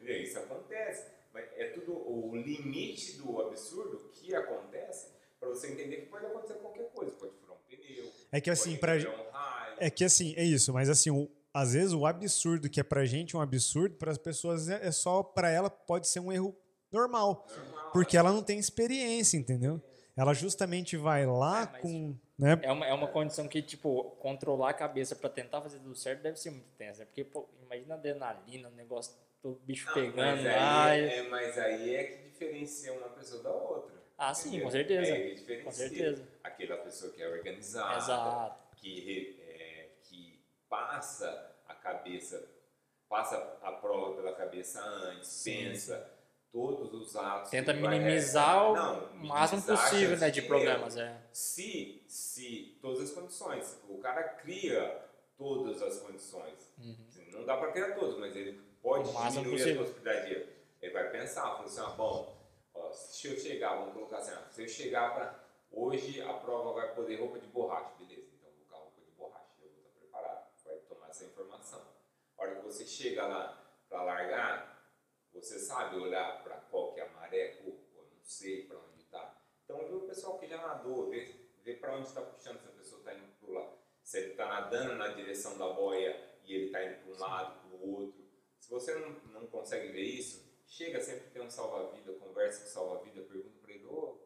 né? Isso acontece. Mas é tudo o limite do absurdo que acontece para você entender que pode acontecer qualquer coisa. Pode furar um pneu. É que assim, quebrar um raio. É que assim, é isso, mas assim, o- às vezes o absurdo que é pra gente um absurdo, para as pessoas é, é só pra ela pode ser um erro normal, porque ela não tem experiência, entendeu? Ela justamente vai lá É, com, né? É uma, é uma condição que, tipo, controlar a cabeça pra tentar fazer tudo certo deve ser muito tensa. né? Porque, pô, imagina a adrenalina, o negócio, o bicho Não, pegando mas lá. aí, é, mas aí é que diferencia uma pessoa da outra. Ah, sim, entendeu? com certeza. É que diferencia. Com certeza. Aquela pessoa que é organizada, Exato. que é, passa a cabeça, passa a prova pela cabeça antes, Sim, pensa todos os atos. Tenta vai minimizar o. Não, máximo possível né, de problemas. É. Se, se todas as condições, o cara cria todas as condições. Assim, Não dá para criar todas, mas ele pode Uhum. O diminuir possível. a possibilidade. Ele vai pensar, fala assim, ah, bom, ó, se eu chegar, vamos colocar assim, ah, se eu chegar para hoje a prova vai poder roupa de borracha, beleza, então vou colocar roupa de borracha, eu vou estar preparado, vai tomar essa informação. A hora que você chega lá para largar, você sabe olhar para qual que é a maré, pô, não sei para onde está. Então vê o pessoal que já nadou, vê, vê para onde está puxando, se a pessoa está indo para o lado, se ele está nadando na direção da boia e ele está indo para um lado, para o outro. Se você não, não consegue ver isso, chega sempre tem um salva-vida, conversa com o salva-vida, pergunta para ele, ô,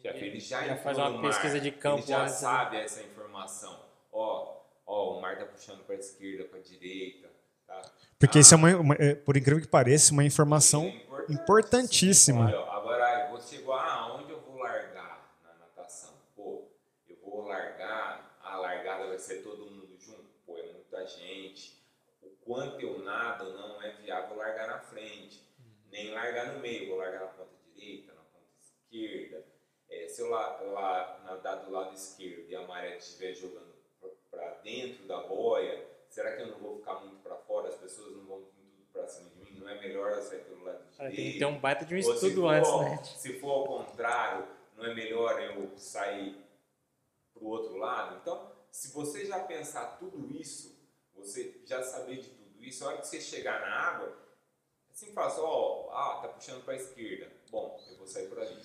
chefe, ele já, Já entrou faz uma mar, pesquisa de campo ele já antes, né? sabe essa informação. Ó, ó, o mar está puxando para a esquerda, para a direita, tá? Porque Ah, isso é, uma, uma- é, por incrível que pareça, uma informação é importantíssima. Olha, agora você chegou, ah, onde eu vou largar na natação? Pô, eu vou largar, a largada vai ser todo mundo junto? Pô, é muita gente. O quanto eu nado não é viável largar na frente, nem largar no meio, vou largar na ponta direita, na ponta esquerda. É, se eu lá, lá nadar do lado esquerdo e a maré estiver jogando para dentro da boia, será que eu não vou ficar muito pessoas não vão vir tudo para cima de mim? Não é melhor eu sair pelo lado direito? tem que ter um baita de um estudo for- antes, né? Se for ao contrário, não é melhor eu sair para o outro lado? Então, se você já pensar tudo isso, você já saber de tudo isso, a hora que você chegar na água, assim fala assim, ó, ah, tá puxando para a esquerda. Bom, eu vou sair por ali.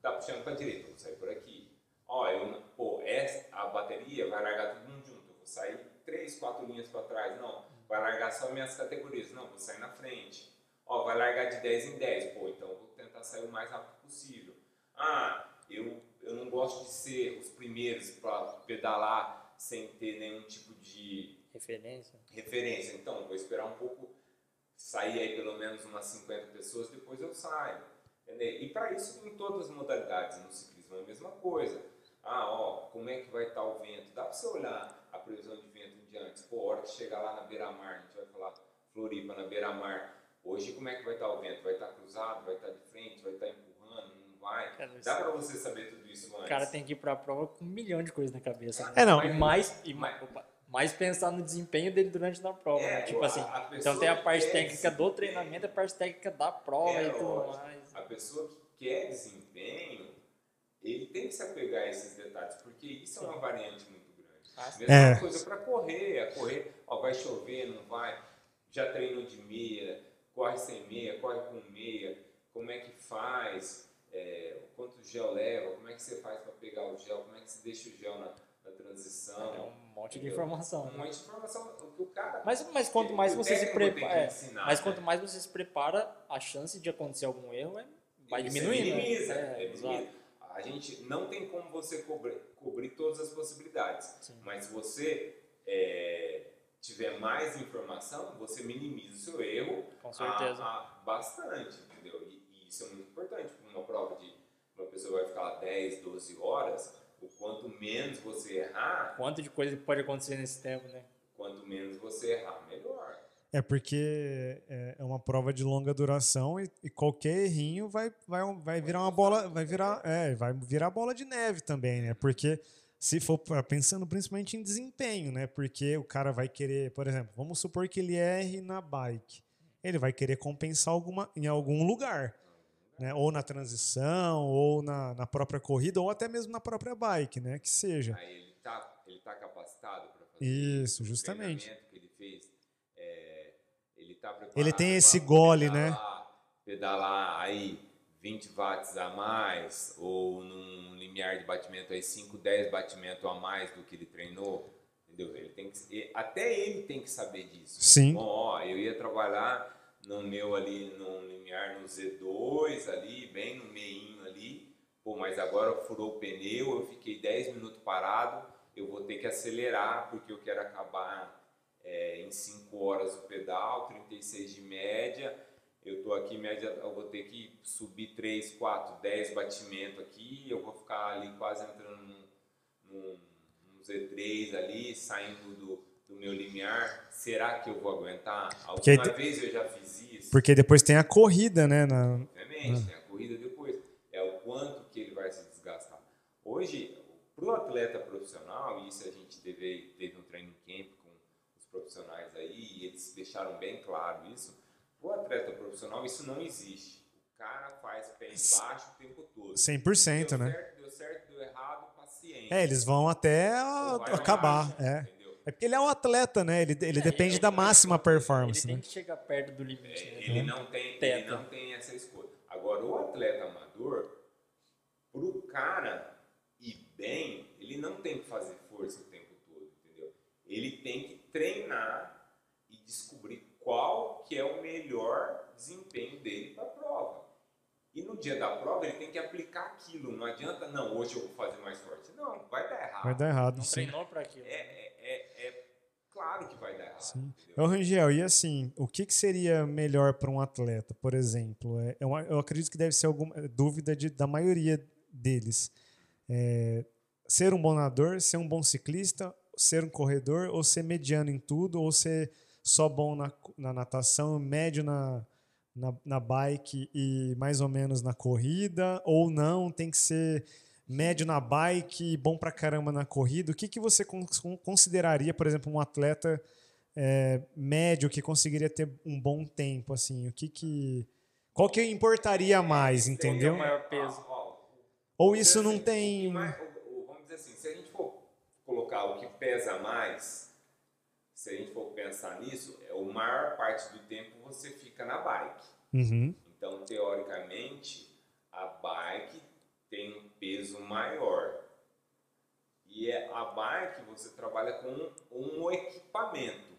Tá puxando para a direita, eu vou sair por aqui. Ó, eu, pô, essa, a bateria vai largar todo mundo junto. Eu vou sair três, quatro linhas para trás. Não, vai largar só minhas categorias. Não, vou sair na frente. Ó, vai largar de 10 em 10. Pô, então vou tentar sair o mais rápido possível. Ah, eu, eu não gosto de ser os primeiros para pedalar sem ter nenhum tipo de Referência. referência. Então, vou esperar um pouco, sair aí pelo menos umas 50 pessoas, depois eu saio. Entendeu? E para isso, em todas as modalidades, no ciclismo é a mesma coisa. Ah, ó, como é que vai estar o vento? Dá para você olhar a previsão de antes. Pô, a hora que chegar lá na beira-mar, a gente vai falar Floripa, na beira-mar. Hoje, como é que vai estar o vento? Vai estar cruzado? Vai estar de frente? Vai estar empurrando? Não vai? Cara, Dá para você saber tudo isso antes. O cara tem que ir pra prova com um milhão de coisas na cabeça. né? É, não. E mais, e mais, opa, mais pensar no desempenho dele durante a prova, É, né? Tipo a- assim, a então tem a parte técnica do treinamento, a parte técnica da prova É, e tudo lógico. mais. a pessoa que quer desempenho, ele tem que se apegar a esses detalhes, porque isso é uma variante muito grande. Ah, sim. Mesma É. coisa para correr, é correr, ó, vai chover, não vai, já treinou de meia, corre sem meia, corre com meia, como é que faz, é, quanto gel leva, como é que você faz para pegar o gel, como é que você deixa o gel na, na transição. É um monte de informação. Um né? monte de informação, que o cara... Mas, mas quanto mais você se prepara, é, mas né? quanto mais você se prepara, a chance de acontecer algum erro é, vai diminuindo. né? minimiza, É, é, minimiza. A gente não tem como você cobrir, cobrir todas as possibilidades. Sim. Mas se você é, tiver mais informação, você minimiza o seu erro Com certeza. a- a- bastante, entendeu? E, e isso é muito importante uma prova de uma pessoa vai ficar lá 10, 12 horas, o quanto menos você errar, Quanto de coisa pode acontecer nesse tempo, né? quanto menos você errar. É porque é é uma prova de longa duração e, e qualquer errinho vai, vai, vai virar uma bola, vai virar, é, vai virar bola de neve também, né? Porque se for pensando principalmente em desempenho, né? Porque o cara vai querer, por exemplo, vamos supor que ele erre na bike, ele vai querer compensar alguma, em algum lugar, né? Ou na transição, ou na, na própria corrida, ou até mesmo na própria bike, né? Que seja. Aí ele tá, ele tá capacitado para fazer Isso, justamente. treinamento que ele fez, é, ele tá preparado Ele tem esse gole, né? pedalar- Pedalar aí 20 watts a mais ou num limiar de batimento aí 5, 10 batimentos a mais do que ele treinou, entendeu? Ele tem que, até ele tem que saber disso. Sim. Bom, ó, eu ia trabalhar no meu ali, no limiar no Z2 ali, bem no meinho ali, pô, mas agora furou o pneu, eu fiquei 10 minutos parado, eu vou ter que acelerar porque eu quero acabar é, em 5 horas o pedal, 36 de média, eu tô aqui, média, eu vou ter que subir 3, 4, 10 batimentos aqui, eu vou ficar ali quase entrando num, num, num Z3 ali, saindo do, do meu limiar, será que eu vou aguentar? Porque Alguma te- vez eu já fiz isso? Porque depois tem a corrida, né? na- Obviamente, tem a corrida depois. É o quanto que ele vai se desgastar. Hoje, para o atleta profissional, isso a gente teve, teve um os profissionais aí, e eles deixaram bem claro isso. O atleta profissional, isso não existe. O cara faz pé embaixo o tempo todo. 100%, deu né? Certo, deu certo, deu errado, paciência. É, eles vão até a- acabar. É. entendeu? é porque ele é um atleta, né? Ele, ele É, depende ele- da máxima Ele performance, tem né? que chegar perto do limite. É, né? ele, não tem, ele não tem essa escolha. Agora, o atleta amador, pro cara ir bem, ele não tem que fazer força o tempo todo, entendeu? Ele tem que treinar e descobrir qual que é o melhor desempenho dele para a prova. E no dia da prova, ele tem que aplicar aquilo. Não adianta, não, hoje eu vou fazer mais forte. Não, vai dar errado. Vai dar errado, Não sim. treinou para aquilo. É, é, é, é claro que vai dar errado. Sim. Ô, Rangel, e assim, o que, que seria melhor para um atleta, por exemplo? É, eu, eu acredito que deve ser alguma é, dúvida de, da maioria deles. É, ser um bom nadador, ser um bom ciclista, ser um corredor, ou ser mediano em tudo, ou ser só bom na, na natação, médio na, na, na bike e mais ou menos na corrida, ou não, tem que ser médio na bike e bom pra caramba na corrida. O que, que você con- consideraria, por exemplo, um atleta é, médio que conseguiria ter um bom tempo, assim? O que que... Qual que importaria mais, entendeu? o maior peso. Ó, ó, Ou isso não tem... mais- o- o- vamos dizer assim, se a gente for colocar o que pesa mais, se a gente for pensar nisso, é o maior parte do tempo você fica na bike. Uhum, Então, teoricamente, a bike tem um peso maior. E é, a bike você trabalha com um equipamento.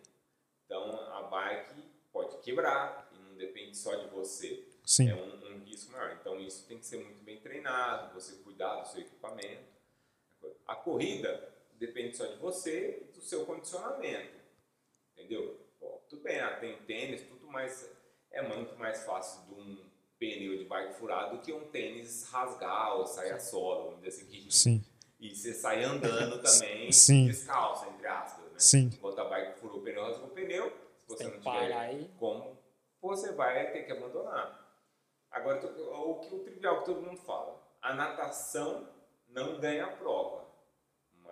Então, a bike pode quebrar e não depende só de você sim. é um, um risco maior. Então isso tem que ser muito bem treinado, você cuidar do seu equipamento. A corrida depende só de você e do seu condicionamento. Entendeu? Bom, tudo bem, ah, tem tênis, tudo mais. É muito mais fácil de um pneu de bike furado do que um tênis rasgar ou sair a sola, vamos dizer assim, que Sim, e você sai andando também Sim. descalço, entre aspas. Né? Sim. Enquanto a bike furou o pneu, rasgou o pneu. Se você Tem não tiver aí. como, você vai ter que abandonar. Agora, o que o trivial que todo mundo fala, a natação não ganha a prova,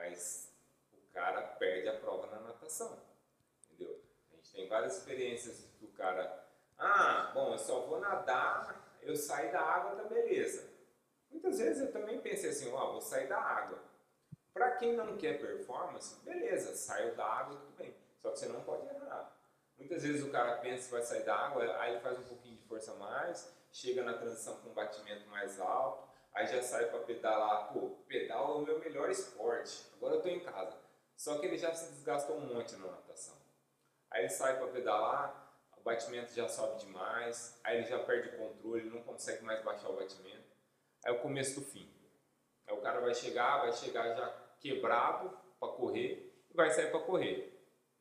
mas o cara perde a prova na natação. Entendeu? A gente tem várias experiências que o cara, ah, bom, eu só vou nadar, eu saio da água, tá beleza. Muitas vezes eu também pensei assim, ó, vou sair da água. Para quem não quer performance, beleza, saiu da água, tudo bem. Só que você não pode errar. Muitas vezes o cara pensa que vai sair da água, aí ele faz um pouquinho de força mais, chega na transição com um batimento mais alto, aí já sai para pedalar. Pô, pedal é o meu melhor esporte. Agora eu tô em casa. Só que ele já se desgastou um monte na natação. Aí ele sai para pedalar, o batimento já sobe demais, aí ele já perde o controle, não consegue mais baixar o batimento. Aí é o começo do fim. Aí o cara vai chegar, vai chegar já quebrado para correr e vai sair para correr.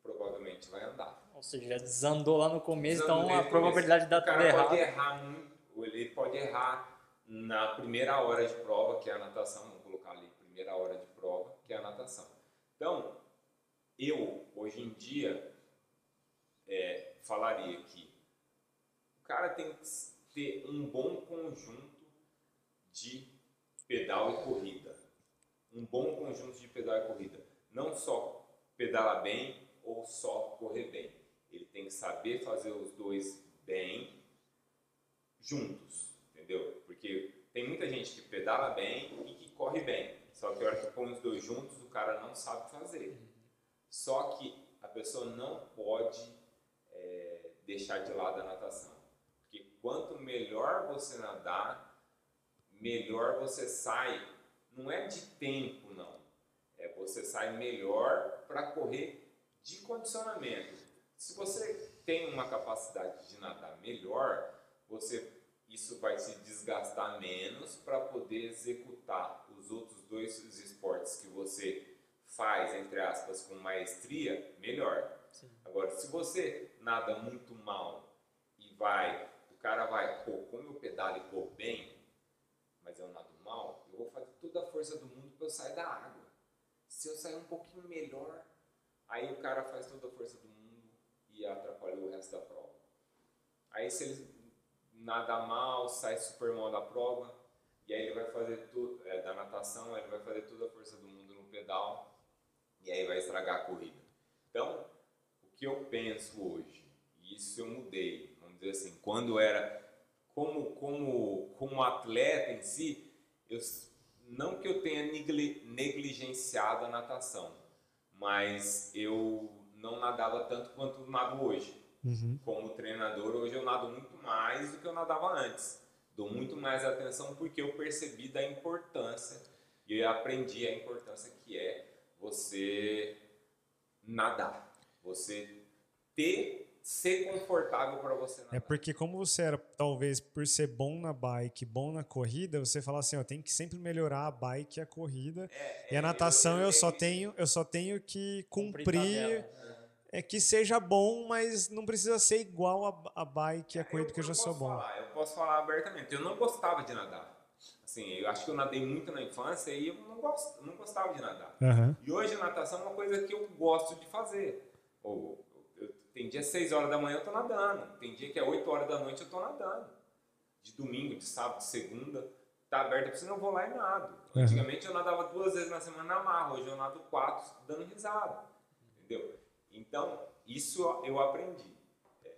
Provavelmente vai andar. Ou seja, já desandou lá no começo, Desandou então a probabilidade de dar tudo errado. pode errar muito, ele pode errar na primeira hora de prova, que é a natação, vamos colocar ali, primeira hora de prova, que é a natação. Então, eu, hoje em dia, é, falaria que o cara tem que ter um bom conjunto de pedal e corrida. Um bom conjunto de pedal e corrida. Não só pedalar bem ou só correr bem. Ele tem que saber fazer os dois bem juntos, entendeu? Porque tem muita gente que pedala bem e que corre bem. Só que a hora que põe os dois juntos, o cara não sabe fazer. Só que a pessoa não pode é, deixar de lado a natação. Porque quanto melhor você nadar, melhor você sai. Não é de tempo, não. É você sai melhor para correr de condicionamento. Se você tem uma capacidade de nadar melhor, você isso vai se desgastar menos para poder executar os outros dois esportes que você faz, entre aspas, com maestria, melhor. Sim. Agora, se você nada muito mal e vai, o cara vai, pô, como eu pedalo e corro bem, mas eu nado mal, eu vou fazer toda a força do mundo para eu sair da água. Se eu sair um pouquinho melhor, Aí o cara faz toda a força do mundo e atrapalha o resto da prova. Aí se ele nada mal, sai super mal da prova, e aí ele vai fazer tudo, é, da natação, ele vai fazer toda a força do mundo no pedal, e aí vai estragar a corrida. Então, o que eu penso hoje, e isso eu mudei, vamos dizer assim, quando era como, como, como atleta em si, eu, não que eu tenha negligenciado a natação, mas eu não nadava tanto quanto nado hoje. Uhum. Como treinador, hoje eu nado muito mais do que eu nadava antes. Dou muito mais atenção porque eu percebi da importância e eu aprendi a importância que é você nadar, você ter ser confortável para você nadar. É porque como você era, talvez por ser bom na bike, bom na corrida, você fala assim, ó, tem que sempre melhorar a bike e a corrida. É, e a é, natação eu, eu, eu, só tenho, eu só tenho que cumprir é que seja bom, mas não precisa ser igual a, a bike a corrida que eu já sou bom. Falar, eu posso falar abertamente, eu não gostava de nadar. Assim, eu acho que eu nadei muito na infância e eu não, gosto, não gostava de nadar. Uhum. E hoje a natação é uma coisa que eu gosto de fazer. Ou, tem dia 6 horas da manhã eu tô nadando, tem dia que é 8 horas da noite eu tô nadando. De domingo, de sábado, de segunda, tá aberta a piscina, eu vou lá e nado. Uhum. Antigamente eu nadava duas vezes na semana na marra, hoje eu nado quatro dando risada. Entendeu? Então, isso eu aprendi. É,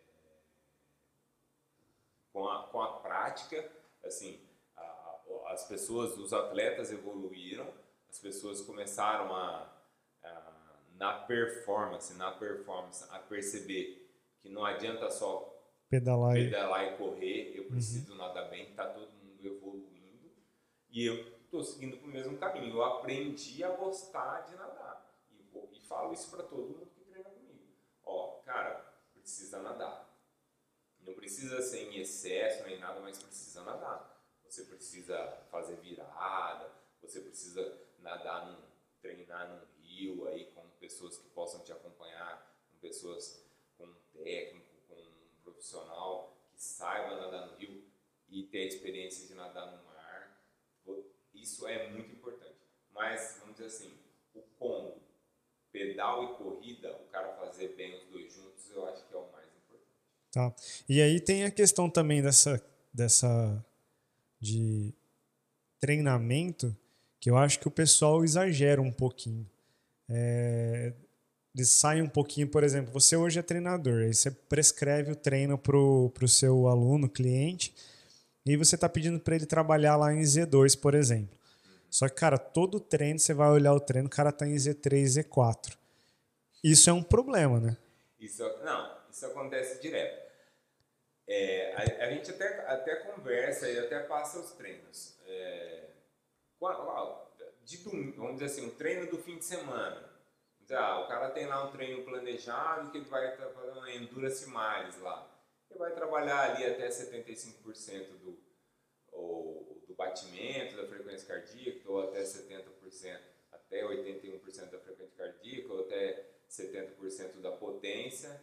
com, a, com a prática, assim, a, a, as pessoas, os atletas evoluíram, as pessoas começaram a, na performance, na performance, a perceber que não adianta só pedalar, pedalar e correr, eu preciso uhum. nadar bem, está todo mundo evoluindo e eu estou seguindo para o mesmo caminho. Eu aprendi a gostar de nadar e, vou, e falo isso para todo mundo ó, cara, precisa nadar. Não precisa ser em excesso nem nada, mas precisa nadar. Você precisa fazer virada, você precisa nadar num, treinar num rio aí com pessoas que possam te acompanhar, com pessoas com um técnico, com um profissional que saiba nadar no rio e ter a experiência de nadar no mar. Isso é muito importante. Mas, vamos dizer assim, o combo pedal e corrida, o cara fazer bem os dois juntos, eu acho que é o mais importante. Tá. E aí tem a questão também dessa, dessa de treinamento, que eu acho que o pessoal exagera um pouquinho. É, eles saem um pouquinho, por exemplo, você hoje é treinador, aí você prescreve o treino para o seu aluno, cliente, e você está pedindo para ele trabalhar lá em Z2, por exemplo. Só que, cara, todo treino, você vai olhar o treino, o cara tá em Z3, Z4. Isso é um problema, né? Isso, não, isso acontece direto. É, a, a, gente até, até conversa e até passa os treinos. É, de vamos dizer assim, um treino do fim de semana. Ah, o cara tem lá um treino planejado que ele vai fazer uma endurance miles lá. Ele vai trabalhar ali até 75% do, do batimento, da frequência cardíaca, ou até 70%, até 81% da frequência cardíaca, ou até 70% da potência.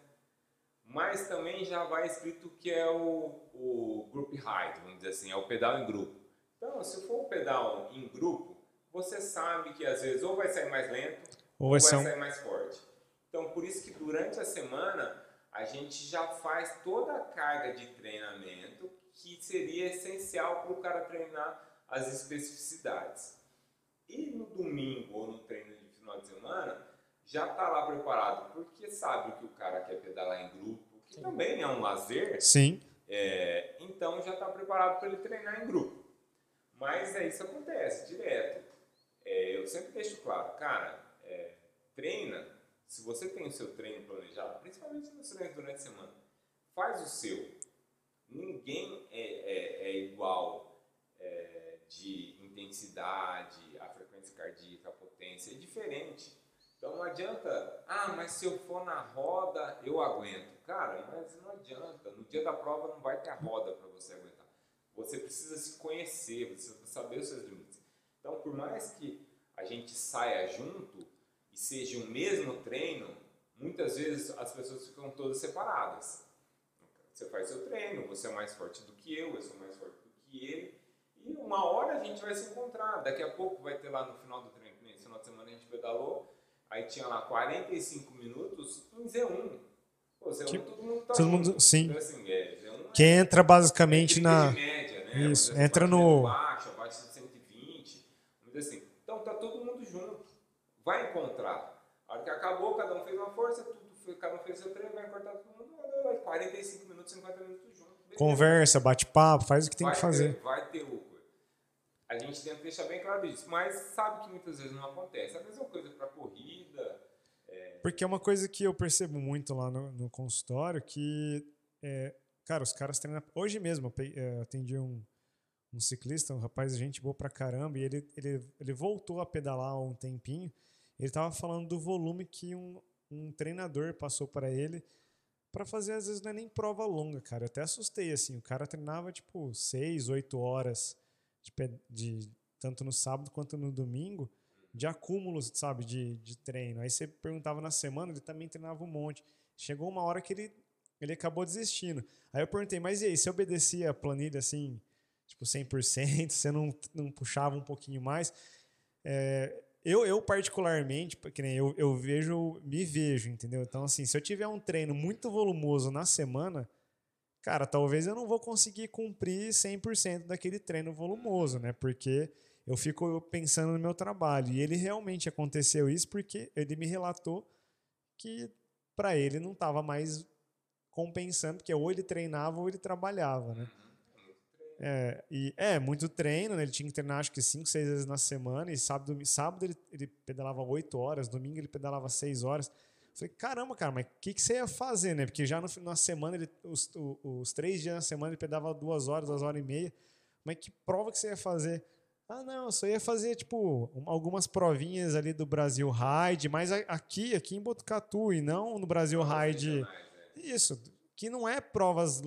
Mas também já vai escrito que é o, o group height, vamos dizer assim, é o pedal em grupo. Então, se for um pedal em grupo, você sabe que às vezes ou vai sair mais lento ou vai, vai sair mais forte. Então, por isso que durante a semana a gente já faz toda a carga de treinamento que seria essencial para o cara treinar as especificidades. E no domingo ou no treino de final de semana, já está lá preparado, porque sabe que o cara quer pedalar em grupo, que Sim. também é um lazer. Sim. É, então já está preparado para ele treinar em grupo. Mas é isso acontece direto. É, eu sempre deixo claro, cara, é, treina. Se você tem o seu treino planejado, principalmente nos treinos durante a semana, faz o seu ninguém é, é, é igual é, de intensidade, a frequência cardíaca, a potência, é diferente. Então não adianta, ah, mas se eu for na roda, eu aguento. Cara, mas não adianta. No dia da prova não vai ter a roda para você aguentar. Você precisa se conhecer, você precisa saber os seus limites. Então, por mais que a gente saia junto e seja o mesmo treino, muitas vezes as pessoas ficam todas separadas. Você faz seu treino, você é mais forte do que eu, eu sou mais forte do que ele. E uma hora a gente vai se encontrar. Daqui a pouco vai ter lá no final do treino, nesse final de semana a gente pedalou, aí tinha lá 45 minutos em Z1. Pô, Z1 Tipo, todo mundo tá todo junto. mundo- sim. Então, assim, é, Z1 Que entra basicamente é na. média, né? Isso, dizer, entra no- Baixo, abaixo de 120. Vamos dizer assim. Então tá todo mundo junto. Vai encontrar. A hora que acabou, cada um fez uma força, tudo cada um fez seu treino, vai cortar todo mundo. vai, vai, 45 minutos, 50 minutos junto. beleza. Conversa, bate-papo, faz o que tem vai que fazer. Ter, vai ter o. A gente tenta deixar bem claro isso, mas sabe que muitas vezes não acontece. A mesma coisa para corrida. Porque é uma coisa que eu percebo muito lá no, no consultório que, é, cara, os caras treinam. Hoje mesmo é, eu atendi um, um ciclista, um rapaz, gente boa pra caramba, e ele, ele, ele voltou a pedalar há um tempinho. Ele tava falando do volume que um, um treinador passou para ele para fazer, às vezes, não é nem prova longa, cara. Eu até assustei, assim. O cara treinava, tipo, seis, oito horas, de, de, tanto no sábado quanto no domingo, de acúmulos, sabe, de, de treino. Aí você perguntava na semana, ele também treinava um monte. Chegou uma hora que ele, ele acabou desistindo. Aí eu perguntei, mas e aí, você obedecia a planilha, assim, tipo, 100%? Você não, não puxava um pouquinho mais? É, eu, eu, particularmente, que nem eu, eu vejo, me vejo, entendeu? Então, assim, se eu tiver um treino muito volumoso na semana, cara, talvez eu não vou conseguir cumprir 100% daquele treino volumoso, né? Porque eu fico pensando no meu trabalho. E ele realmente aconteceu isso porque ele me relatou que para ele não estava mais compensando, porque ou ele treinava ou ele trabalhava, né? É, e é muito treino, né? Ele tinha que treinar acho que 5, 6 vezes na semana. E sábado, sábado ele, ele pedalava 8 horas, domingo ele pedalava 6 horas. Eu Falei, caramba, cara, mas o que, que você ia fazer, né? Porque já no, na semana, ele, os, os três dias na semana, ele pedalava duas horas, duas horas e meia. Mas que prova que você ia fazer? Ah, não, eu só ia fazer, tipo, um- algumas provinhas ali do Brasil Ride, mas aqui, aqui em Botucatu, e não no Brasil Ride. Isso, que não é provas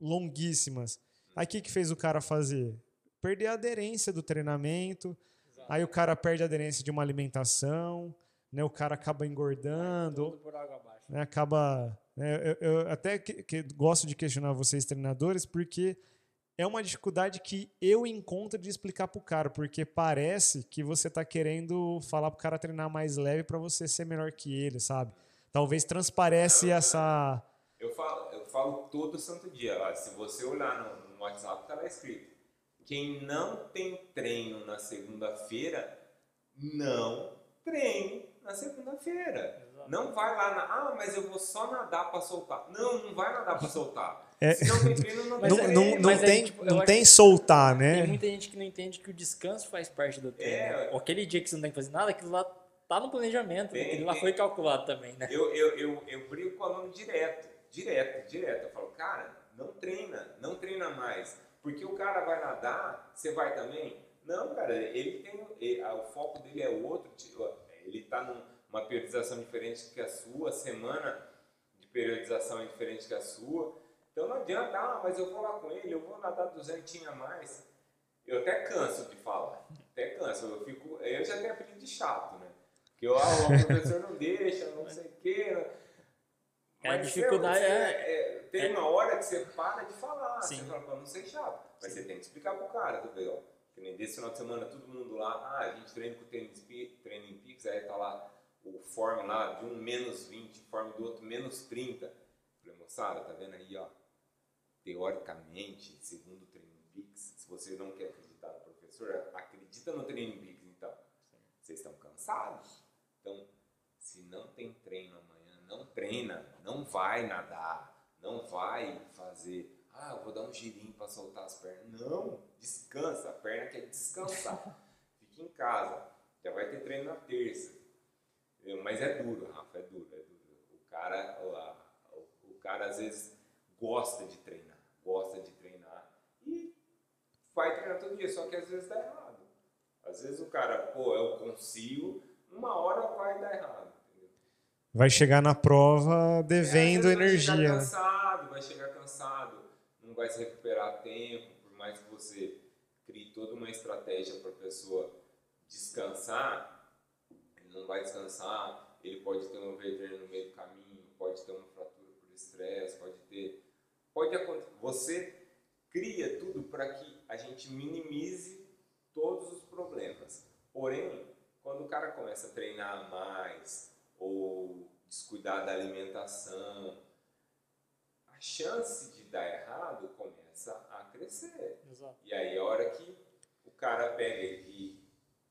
longuíssimas. Aí o que, que fez o cara fazer? Perder a aderência do treinamento, aí o cara perde a aderência de uma alimentação, né? o cara acaba engordando, Tudo por água abaixo. né, acaba. né, eu, eu até que, que gosto de questionar vocês, treinadores, porque é uma dificuldade que eu encontro de explicar pro cara, porque parece que você tá querendo falar pro cara treinar mais leve para você ser melhor que ele, sabe? Talvez transparece essa. Eu falo, eu falo todo santo dia. ó, se você olhar no, no WhatsApp, tá lá escrito. Quem não tem treino na segunda-feira, não treine na segunda-feira. Não vai lá na. Ah, mas eu vou só nadar para soltar. Não, não vai nadar para soltar. É. Se não tem treino, não Mas não, tem não, não mas tem, tipo, eu não tem soltar, Tem né? muita gente que não entende que o descanso faz parte do treino. É. Aquele dia que você não tem que fazer nada, aquilo lá tá no planejamento, Tem, aquilo lá tem. foi calculado também, né? Eu, eu, eu, eu brigo com o aluno direto, direto, direto. Eu falo, cara, não treina, não treina mais. Porque o cara vai nadar, você vai também? Não, cara, ele tem. ele- o foco dele é outro. Ele está numa periodização diferente que a sua, a semana de periodização é diferente que a sua. Então não adianta, ah, mas eu vou lá com ele, eu vou nadar 200 a mais. Eu até canso de falar, até canso. Eu, fico, eu já tenho apelido de chato, né? Que eu, ah, o professor não deixa, não sei o quê. É, a Mas dificuldade você- é- é, Tem é- uma hora que você para de falar, Sim. você fala pra não ser chato. Mas você tem que explicar pro cara, tu vê, ó. Que nem desse final de semana, todo mundo lá, ah, a gente treina com o Training Pi- Training Peaks, aí tá lá o form lá de um menos 20, form do outro menos 30. Falei, moçada, tá vendo aí, ó? Teoricamente, segundo o Training Peaks, se você não quer acreditar no professor, acredita no Training Peaks, então. Vocês estão cansados? Então, se não tem treino amanhã, não treina, não vai nadar, não vai fazer, ah, eu vou dar um girinho para soltar as pernas. Não, descansa, a perna quer descansar. Fique em casa, já vai ter treino na terça. Mas é duro, Rafa, é duro, é duro. O cara, o- o cara às vezes gosta de treinar, gosta de treinar e vai treinar todo dia, só que às vezes dá errado. Às vezes o cara, pô, eu consigo, uma hora vai dar errado. Vai chegar na prova É, devendo às vezes Vai energia. chegar né? cansado, vai chegar cansado, não vai se recuperar a tempo, por mais que você crie toda uma estratégia para a pessoa descansar, ele não vai descansar, ele pode ter um overtraining no meio do caminho, pode ter uma fratura por estresse, pode ter. Pode acontecer. Você cria tudo para que a gente minimize todos os problemas. Porém, quando o cara começa a treinar mais ou descuidar da alimentação, a chance de dar errado começa a crescer. Exato. E aí a hora que o cara pega e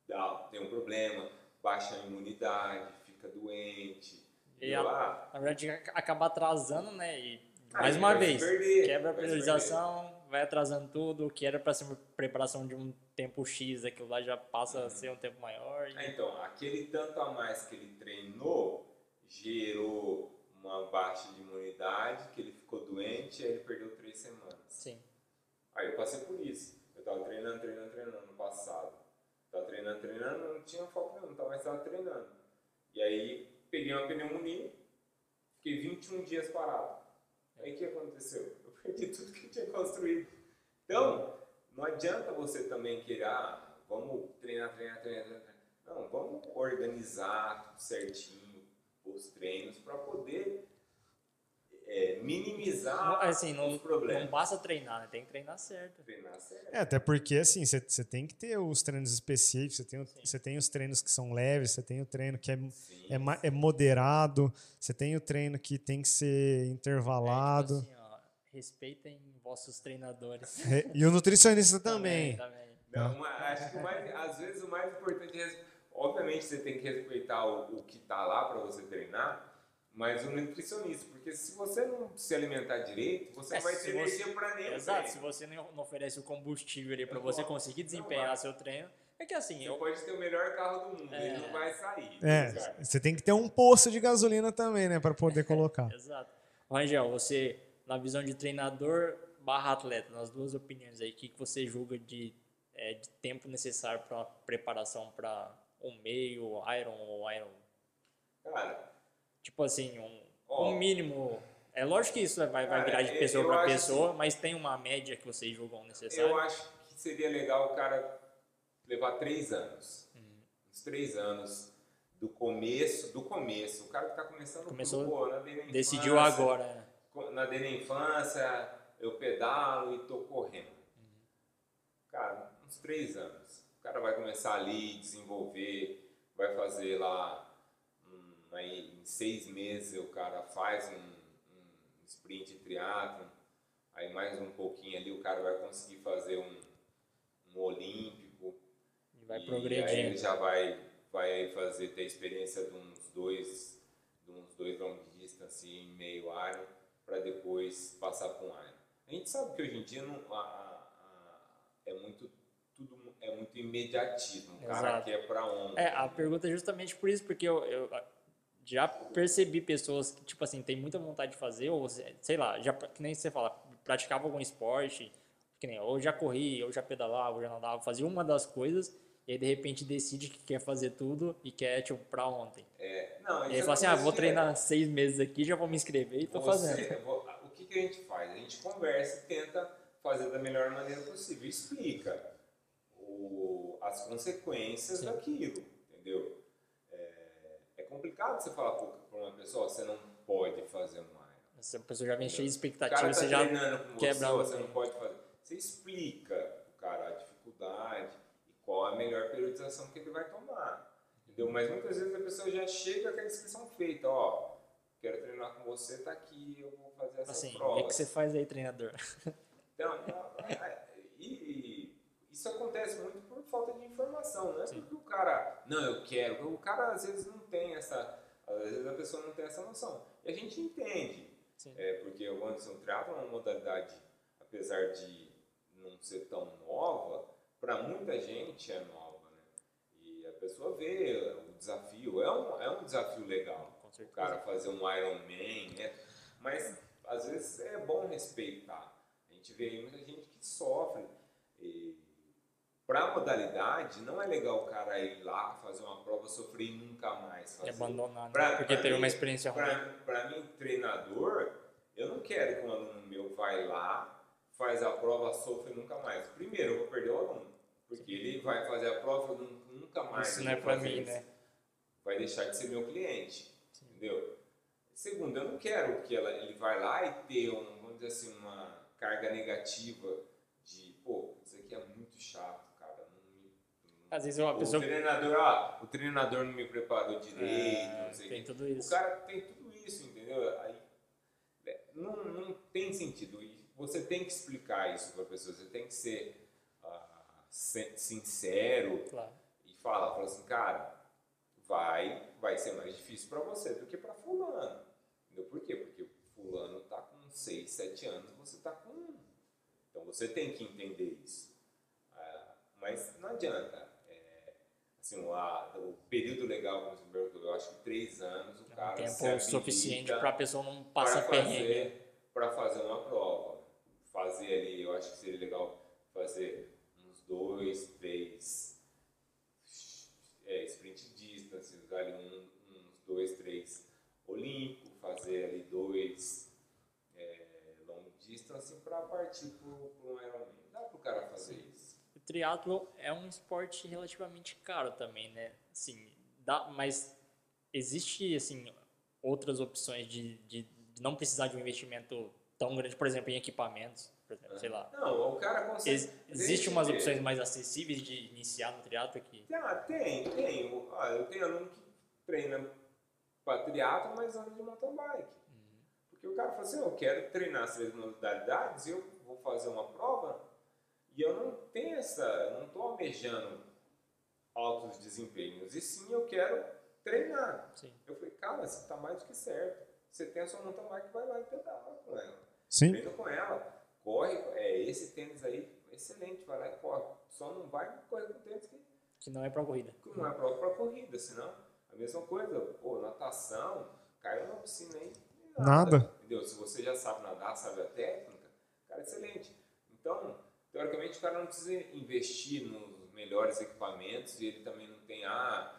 dá, tem um problema, baixa a imunidade, fica doente, E a- Na verdade, ac- acaba atrasando, né? E, mais uma vez, perder, quebra a priorização, vai atrasando tudo, o que era para ser uma preparação de um tempo X, aquilo lá já passa a ser um tempo maior. e- Ah, então, aquele tanto a mais que ele treinou gerou uma baixa de imunidade, que ele ficou doente e aí ele perdeu três semanas. Sim. Aí eu passei por isso. Eu tava treinando, treinando, treinando no passado. Tava treinando, treinando, não tinha foco nenhum, tava mais tava treinando. E aí peguei uma pneumonia, fiquei 21 dias parado. Aí o que aconteceu? Perdi tudo que tinha construído. Então, não adianta você também querer, ah, vamos treinar, treinar, treinar, treinar. Não, vamos organizar tudo certinho, os treinos, para poder é, minimizar assim, não, os problemas. não basta treinar, né? Tem que treinar certo. Treinar certo. É, até porque, assim, você tem que ter os treinos específicos, você tem, você tem os treinos que são leves, você tem o treino que é, Sim, é, ma- é moderado, você tem o treino que tem que ser intervalado. É, tipo assim, respeitem vossos treinadores. Re- E o nutricionista também. também. Não, mas acho que mais, às vezes o mais importante é, obviamente você tem que respeitar o, o que está lá para você treinar, mas o nutricionista, porque se você não se alimentar direito, você É, não vai se ter você- energia para nenhum Exato, treino. se você não não oferece o combustível ali para Não você conseguir Não desempenhar seu treino, é que assim, Você eu, pode ter o melhor carro do mundo, É. ele não vai sair. É, você tem que ter um poço de gasolina também, né, para poder colocar. Exato. Rangel, você, na visão de treinador barra atleta, nas duas opiniões aí, o que, que você julga de, é, de tempo necessário para preparação para um meio, Iron ou Iron? Cara, Tipo assim, um, Ó. um mínimo. É lógico que isso vai, vai Cara, virar de eu- pessoa para pessoa, mas tem uma média que vocês julgam necessária? eu acho que seria legal o cara levar três anos. Uhum. Uns três anos do começo, do começo. O cara que tá começando Começou- desde a Decidiu agora. Na a infância, eu pedalo e tô correndo. Cara, uns três anos. O cara vai começar ali, desenvolver, vai fazer lá, hum, aí em seis meses o cara faz um, um sprint triatlon, aí mais um pouquinho ali o cara vai conseguir fazer um, um olímpico, E vai e Aí ele progredindo. já vai, vai fazer, ter experiência de uns dois, de uns dois long distance em meio Iron, para depois passar para um Iron. A gente sabe que hoje em dia não, a- a- é muito tudo é muito imediatismo. O cara Exato. quer para ontem. É, a pergunta é justamente por isso, porque eu, eu já percebi pessoas que, tipo assim, tem muita vontade de fazer, ou sei lá, já, que nem você fala, praticava algum esporte, que nem ou já corri, ou já pedalava, ou já nadava, fazia uma das coisas, e aí de repente decide que quer fazer tudo e quer, tipo, pra ontem. É, não, E aí isso fala assim, ah, vou treinar seis meses aqui, já vou me inscrever e tô Você- fazendo. vo- O que, que a gente faz? A gente conversa e tenta fazer da melhor maneira possível. Explica o- as consequências Sim. daquilo, entendeu? É, é complicado você falar para uma pessoa, você não pode fazer Iron. Essa pessoa já vem cheia de expectativa, tá você já quebra você, você não pode fazer. Você explica o cara a dificuldade e qual a melhor periodização que ele vai tomar. Entendeu? Mas muitas vezes a pessoa já chega com a inscrição feita, ó, quero treinar com você, tá aqui, eu vou fazer essa assim, prova. o que você faz aí, treinador? Então, e isso acontece muito por falta de informação, não é Sim. porque o cara, não, eu quero, o cara às vezes não tem essa, às vezes a pessoa não tem essa noção. E a gente entende, é, porque o Anderson Triathlon é uma modalidade, apesar de não ser tão nova, para muita gente é nova, pessoa vê o desafio, é um, é um desafio legal o cara fazer um Iron Man, né? Mas às vezes é bom respeitar. A gente vê aí muita gente que sofre. E para a modalidade, não é legal o cara ir lá fazer uma prova, sofrer e nunca mais E fazer. abandonar, né? Pra- porque pra teve mim- uma experiência ruim. Para mim, treinador, eu não quero que um aluno meu vai lá, faz a prova, sofre e nunca mais. Primeiro, eu vou perder o aluno. Porque ele vai fazer a prova e nu- nunca mais. Isso não é fazer mim, isso né? vai deixar de ser meu cliente, entendeu? Segundo, eu não quero que ela, ele vai lá e ter, um, vamos dizer assim, uma carga negativa de, pô, isso aqui é muito chato, cara, não, me- Às vezes uma o pessoa. treinador, ah, o treinador não me preparou direito, É, não sei o tem quê. tudo isso. O cara tem tudo isso, entendeu? Aí, é, não, não tem sentido. Você tem que explicar isso para a pessoa. Você tem que ser ah, sincero Claro. e falar, falar assim, cara, vai, vai ser mais difícil para você do que para fulano. Entendeu? Por quê? Porque fulano tá com 6, 7 anos, você tá com 1. Então você tem que entender isso. Ah, mas não adianta. É, assim, o, a- o período legal, como você perguntou, eu acho que 3 anos o É um cara se tempo habilita suficiente para a pessoa não passar perrengue. fazer, para fazer uma prova. Fazer ali, eu acho que seria legal fazer dois, três é, sprint distance, ali um, uns dois, três olímpico, fazer ali dois é, long distance para partir para um Ironman. Dá para o cara fazer isso. O triatlo é um esporte relativamente caro também, né? Assim, dá, mas existe assim outras opções de, de, de não precisar de um investimento tão grande, por exemplo, em equipamentos, por exemplo, sei lá. Não, o cara consegue. Ex existe Tem umas opções mais acessíveis de iniciar no triatlo que Ah, tem, tem. Ah, eu tenho aluno que treina para triatlo, mas anda de mountain bike. Porque o cara fala assim, eu quero treinar essas modalidades, eu vou fazer uma prova e eu não tenho essa, eu não estou almejando altos desempenhos, e sim eu quero treinar. Sim. Eu falei, cara, você está mais do que certo. Você tem a sua mountain bike, vai lá e pedala com ela. Sim. Treina com ela, corre, é esse tênis aí, excelente, vai lá e corre. Só não vai correr com tênis que que não é para corrida. que não é prova para corrida, senão a mesma coisa, pô, natação, caiu na piscina aí, Nada. Entendeu? Se você já sabe nadar, sabe a técnica, cara, excelente. Então, teoricamente, o cara não precisa investir nos melhores equipamentos e ele também não tem, ah,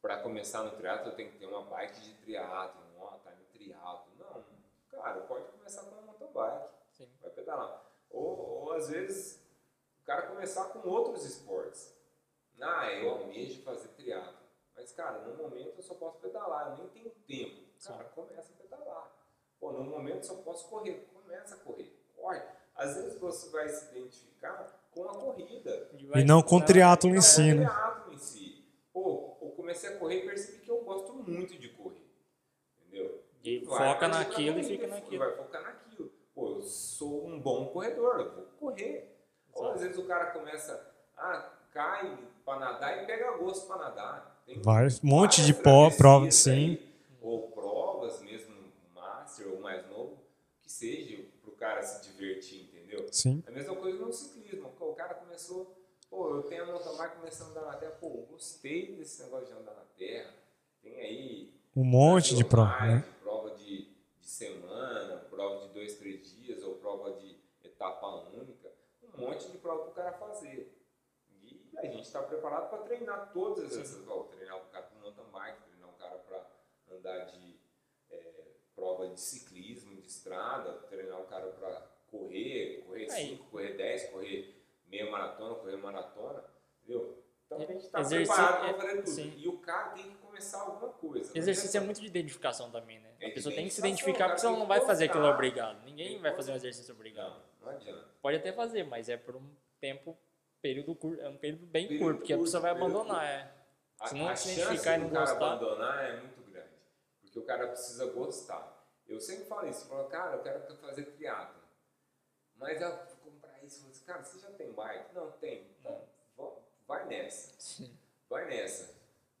para começar no triatlo eu tenho que ter uma bike de triatlo, uma time triatlo. Não, cara, pode começar com uma mountain bike Sim. vai pedalar. Ou, ou às vezes o cara começar com outros esportes. Ah, eu almejo fazer triatlo. Mas, cara, no momento eu só posso pedalar, eu nem tenho tempo. Cara, começa a pedalar. Pô, no momento eu só posso correr. Começa a correr. Corre. Às vezes você vai se identificar com a corrida. E não com o triatlo em si, o né? triatlo em si. Pô, eu comecei a correr e percebi que eu gosto muito de correr. Entendeu? E Vai foca naquilo e fica naquilo. Vai focar naquilo. Eu sou um bom corredor, eu vou correr. Ou às vezes o cara começa, ah, cai pra nadar e pega gosto pra nadar. Tem Vai, um monte de prova, sim. Ou provas mesmo, master ou mais novo, que seja pro cara se divertir, entendeu? Sim. A mesma coisa no ciclismo. O cara começou, pô, eu tenho a mountain bike começando a andar na terra, pô, eu gostei desse negócio de andar na terra. Tem aí Um monte de prova. Né? prova de, de semana, prova de dois, três dias, prova de etapa única. Um monte de prova para o cara fazer. E a gente está preparado para treinar todas essas provas. Treinar o cara para mountain bike, treinar o cara para andar de é, prova de ciclismo, de estrada, treinar o cara para correr, correr Aí. 5, correr 10, correr meia maratona, correr maratona. Entendeu? Então a gente está preparado é- para fazer tudo. sim. E o cara tem que começar alguma coisa. Não Exercício é muito de identificação também, né? É A pessoa tem que se identificar porque ela não vai fazer aquilo gostar. obrigado. Ninguém vai fazer um gostar. exercício obrigado. Não, não adianta. Pode até fazer, mas é por um tempo, período curto, é um período bem Período curto, porque a curto, pessoa vai abandonar, é. A, Se não a se identificar e não do cara gostar- abandonar é muito grande. Porque o cara precisa gostar. Eu sempre falo isso. Eu falo, cara, eu quero fazer triatlo. Mas eu comprar isso. Eu falo assim, cara, você já tem bike? Não, tem. Vai nessa. Sim. Vai nessa.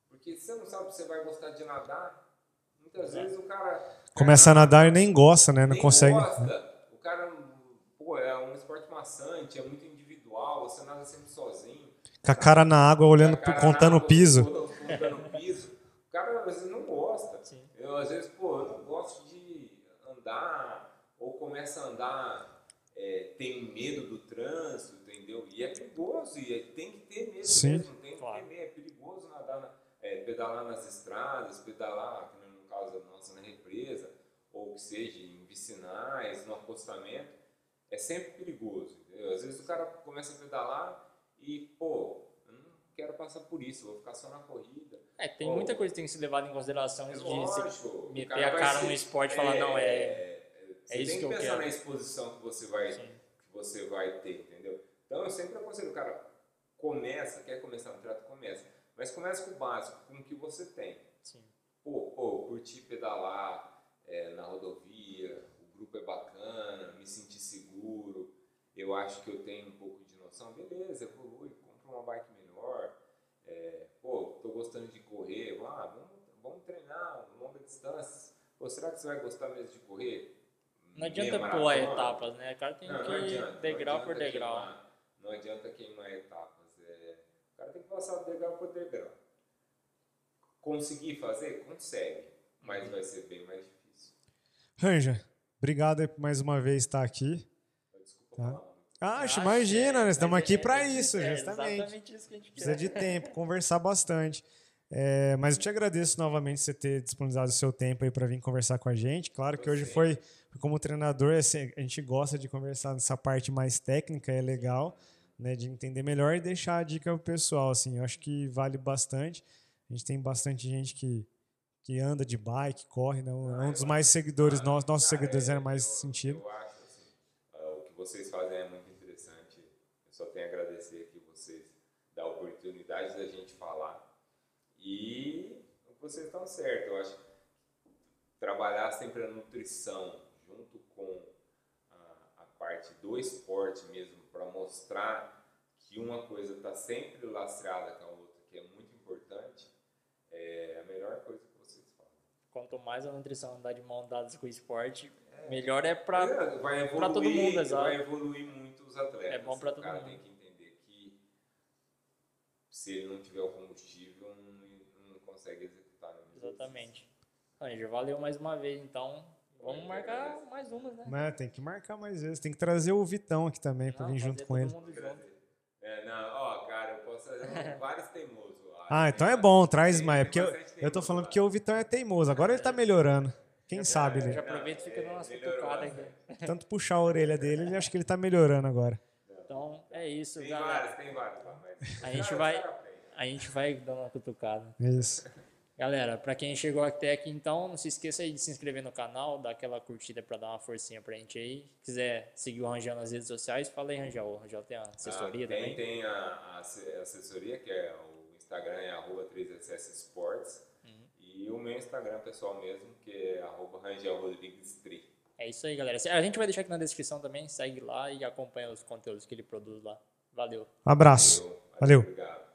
Porque você não sabe se você vai gostar de nadar. Muitas Exato. vezes o cara... Começa a nadar e nem gosta, né? Não nem consegue. gosta. O cara, pô, é um esporte maçante, é muito individual, você nada sempre sozinho. Com a cara na água, olhando, O cara contando o piso. Contando o piso. O cara às vezes não gosta. Sim. Eu, às vezes, pô, eu não gosto de andar, ou começa a andar, é, tem medo do trânsito, entendeu? E é perigoso, e é- tem que ter medo Sim. mesmo, tem que Claro. ter medo. É perigoso nadar, na- é, pedalar nas estradas, pedalar, que no caso nossa, na represa, ou que seja, em vicinais, no acostamento. É sempre perigoso, entendeu? Às vezes o cara começa a pedalar e, pô, eu não quero passar por isso, vou ficar só na corrida. É, tem Pô, muita coisa que tem que ser levada em consideração É de lógico, meter a cara ser- no esporte e falar, não, é. Você isso tem que eu pensar quero. na exposição que você vai, Sim. que você vai ter, entendeu? Então eu sempre aconselho, cara, começa, quer começar no triatlo, começa. Mas começa com o básico, com o que você tem. Sim. Pô, pô curtir pedalar é, na rodovia, o grupo é bacana, me sentir seguro, eu acho que eu tenho um pouco de noção, beleza, evolui, compra uma bike melhor, é, pô, tô gostando de correr, ah, vamos, vamos treinar longa distância. Pô, será que você vai gostar mesmo de correr? Não adianta pular etapas, né? O cara tem não, que adianta, degrau por degrau. Queimar, não adianta queimar etapas. É, o cara tem que passar degrau por degrau. Conseguir fazer? Consegue. Mas vai ser bem mais difícil. Ranja, obrigado por mais uma vez estar aqui. Desculpa tá? Ah, Acho, imagina, nós estamos aqui para isso, é, justamente. Exatamente isso que a gente Precisa de tempo, conversar bastante. É, mas eu te agradeço novamente você ter disponibilizado o seu tempo aí para vir conversar com a gente. Claro que hoje foi, como treinador, assim, a gente gosta de conversar nessa parte mais técnica, é legal, né, de entender melhor e deixar a dica pro pessoal. Assim, eu acho que vale bastante. A gente tem bastante gente que, que anda de bike, corre, não, é um dos mais seguidores, nossos, nossos seguidores era mais sentido. Eu acho assim, uh, o que vocês fazem é muito interessante. Eu só tenho a agradecer aqui vocês da oportunidade da gente falar. E vocês estão certos, eu acho trabalhar sempre a nutrição junto com a, a parte do esporte mesmo, para mostrar que uma coisa está sempre lastreada com a outra, que é muito importante, é a melhor coisa que vocês fazem. Quanto mais a nutrição andar de mão dadas com o esporte, é, melhor é para é, todo mundo, exato. Vai evoluir muito os atletas. É bom para todo mundo. Cara tem que entender que se ele não tiver o combustível, não, não consegue executar. Exatamente. Anja, valeu mais uma vez, então. Vamos marcar mais umas, né? Mas tem que marcar mais vezes. Tem que trazer o Vitão aqui também para vir junto com ele. É, não, ó, cara, eu posso fazer vários teimosos. Ah, então é bom, traz mais. Porque eu, eu tô falando porque o Vitão é teimoso. Agora ele tá melhorando. Quem sabe ele. Já aproveita e fica dando umas cutucadas aqui. Tanto puxar a orelha dele, ele acho que ele tá melhorando agora. Então é isso, tem galera. Vários, tem vários, a gente vai, a gente vai dando uma cutucada. Isso. Galera, para quem chegou até aqui então, não se esqueça aí de se inscrever no canal, dar aquela curtida para dar uma forcinha pra gente aí. Se quiser seguir o Rangel nas redes sociais, fala aí, Rangel. O Rangel tem a assessoria ah, tem, também? Tem a, a, assessoria, que é o Instagram, é arroba 3SS Sports. Uhum. E o meu Instagram pessoal mesmo, que é arroba Rangel Rodrigues Tri. É isso aí, galera. A gente vai deixar aqui na descrição também, segue lá e acompanha os conteúdos que ele produz lá. Valeu. Abraço. Valeu. Valeu.